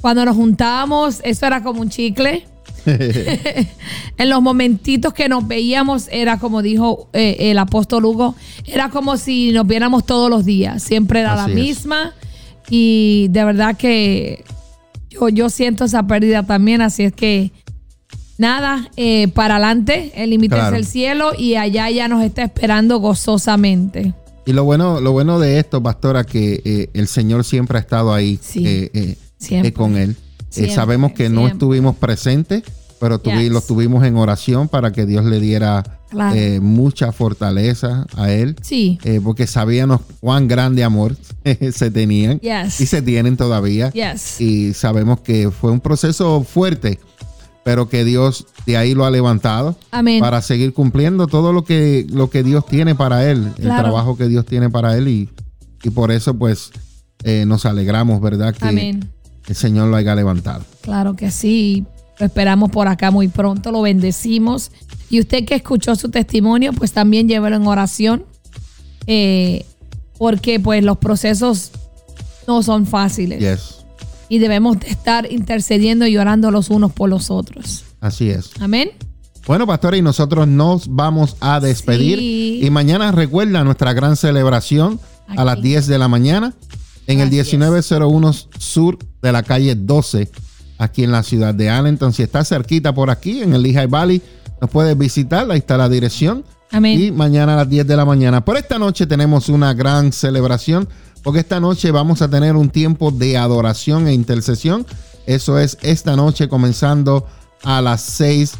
cuando nos juntábamos, eso era como un chicle. en los momentitos que nos veíamos, era como dijo eh, el apóstol Hugo, era como si nos viéramos todos los días. Siempre era Así la es. misma. Y de verdad que yo, yo siento esa pérdida también. Así es que nada, eh, para adelante, el límite Claro. es el cielo y allá ya nos está esperando gozosamente. Y lo bueno, lo bueno de esto, pastora, que eh, el Señor siempre ha estado ahí Sí. eh, Siempre. con él. Eh, Siempre, sabemos que no siempre. estuvimos presentes, pero tuvi- Yes. lo tuvimos en oración para que Dios le diera Claro. eh, mucha fortaleza a él, Sí. eh, porque sabíamos cuán grande amor se tenían Yes. y se tienen todavía. Yes. Y sabemos que fue un proceso fuerte, pero que Dios de ahí lo ha levantado Amén. para seguir cumpliendo todo lo que, lo que Dios tiene para él, el Claro. trabajo que Dios tiene para él y, y por eso pues eh, nos alegramos, ¿verdad? Que Amén. El Señor lo haya levantado. Claro que sí. Lo esperamos por acá muy pronto. Lo bendecimos. Y usted que escuchó su testimonio, pues también llévelo en oración. eh, porque pues los procesos no son fáciles. Yes, Y debemos de estar intercediendo y orando los unos por los otros. así es. Amén. Bueno, pastor, y nosotros nos vamos a despedir. Sí. Y mañana recuerda nuestra gran celebración a las 10 de la mañana en el Así es. 1901 sur de la calle 12, aquí en la ciudad de Allenton. Si está cerquita por aquí, en el Lehigh Valley, nos puedes visitar. Ahí está la dirección. Amén. Y mañana a las 10 de la mañana. Por esta noche tenemos una gran celebración, porque esta noche vamos a tener un tiempo de adoración e intercesión. Eso es esta noche comenzando a las 6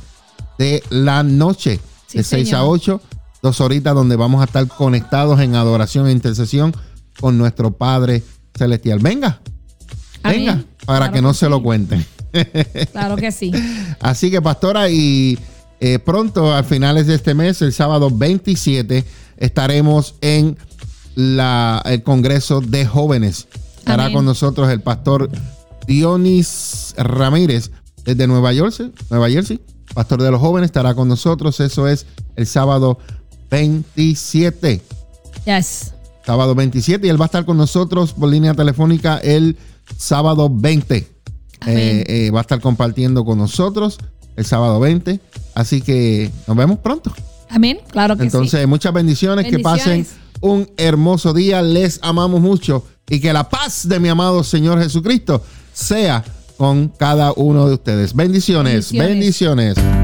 de la noche, Sí, de 6 a señor. 8, dos horitas donde vamos a estar conectados en adoración e intercesión con nuestro Padre Celestial. Venga, venga, para Claro que no que se lo cuenten. Claro que sí. Así que, pastora, y eh, pronto, a finales de este mes, el sábado 27, estaremos en la, el Congreso de Jóvenes. Estará Amén. con nosotros el pastor Dionis Ramírez desde Nueva Jersey, Nueva Jersey, pastor de los jóvenes, estará con nosotros. Eso es el sábado 27. Yes. Sábado 27 y él va a estar con nosotros por línea telefónica el sábado 20. Amén. Eh, eh, va a estar compartiendo con nosotros el sábado 20. Así que nos vemos pronto. Amén. Claro que Entonces, sí. muchas bendiciones, que pasen un hermoso día. Les amamos mucho y que la paz de mi amado Señor Jesucristo sea con cada uno de ustedes. Bendiciones, bendiciones. Bendiciones.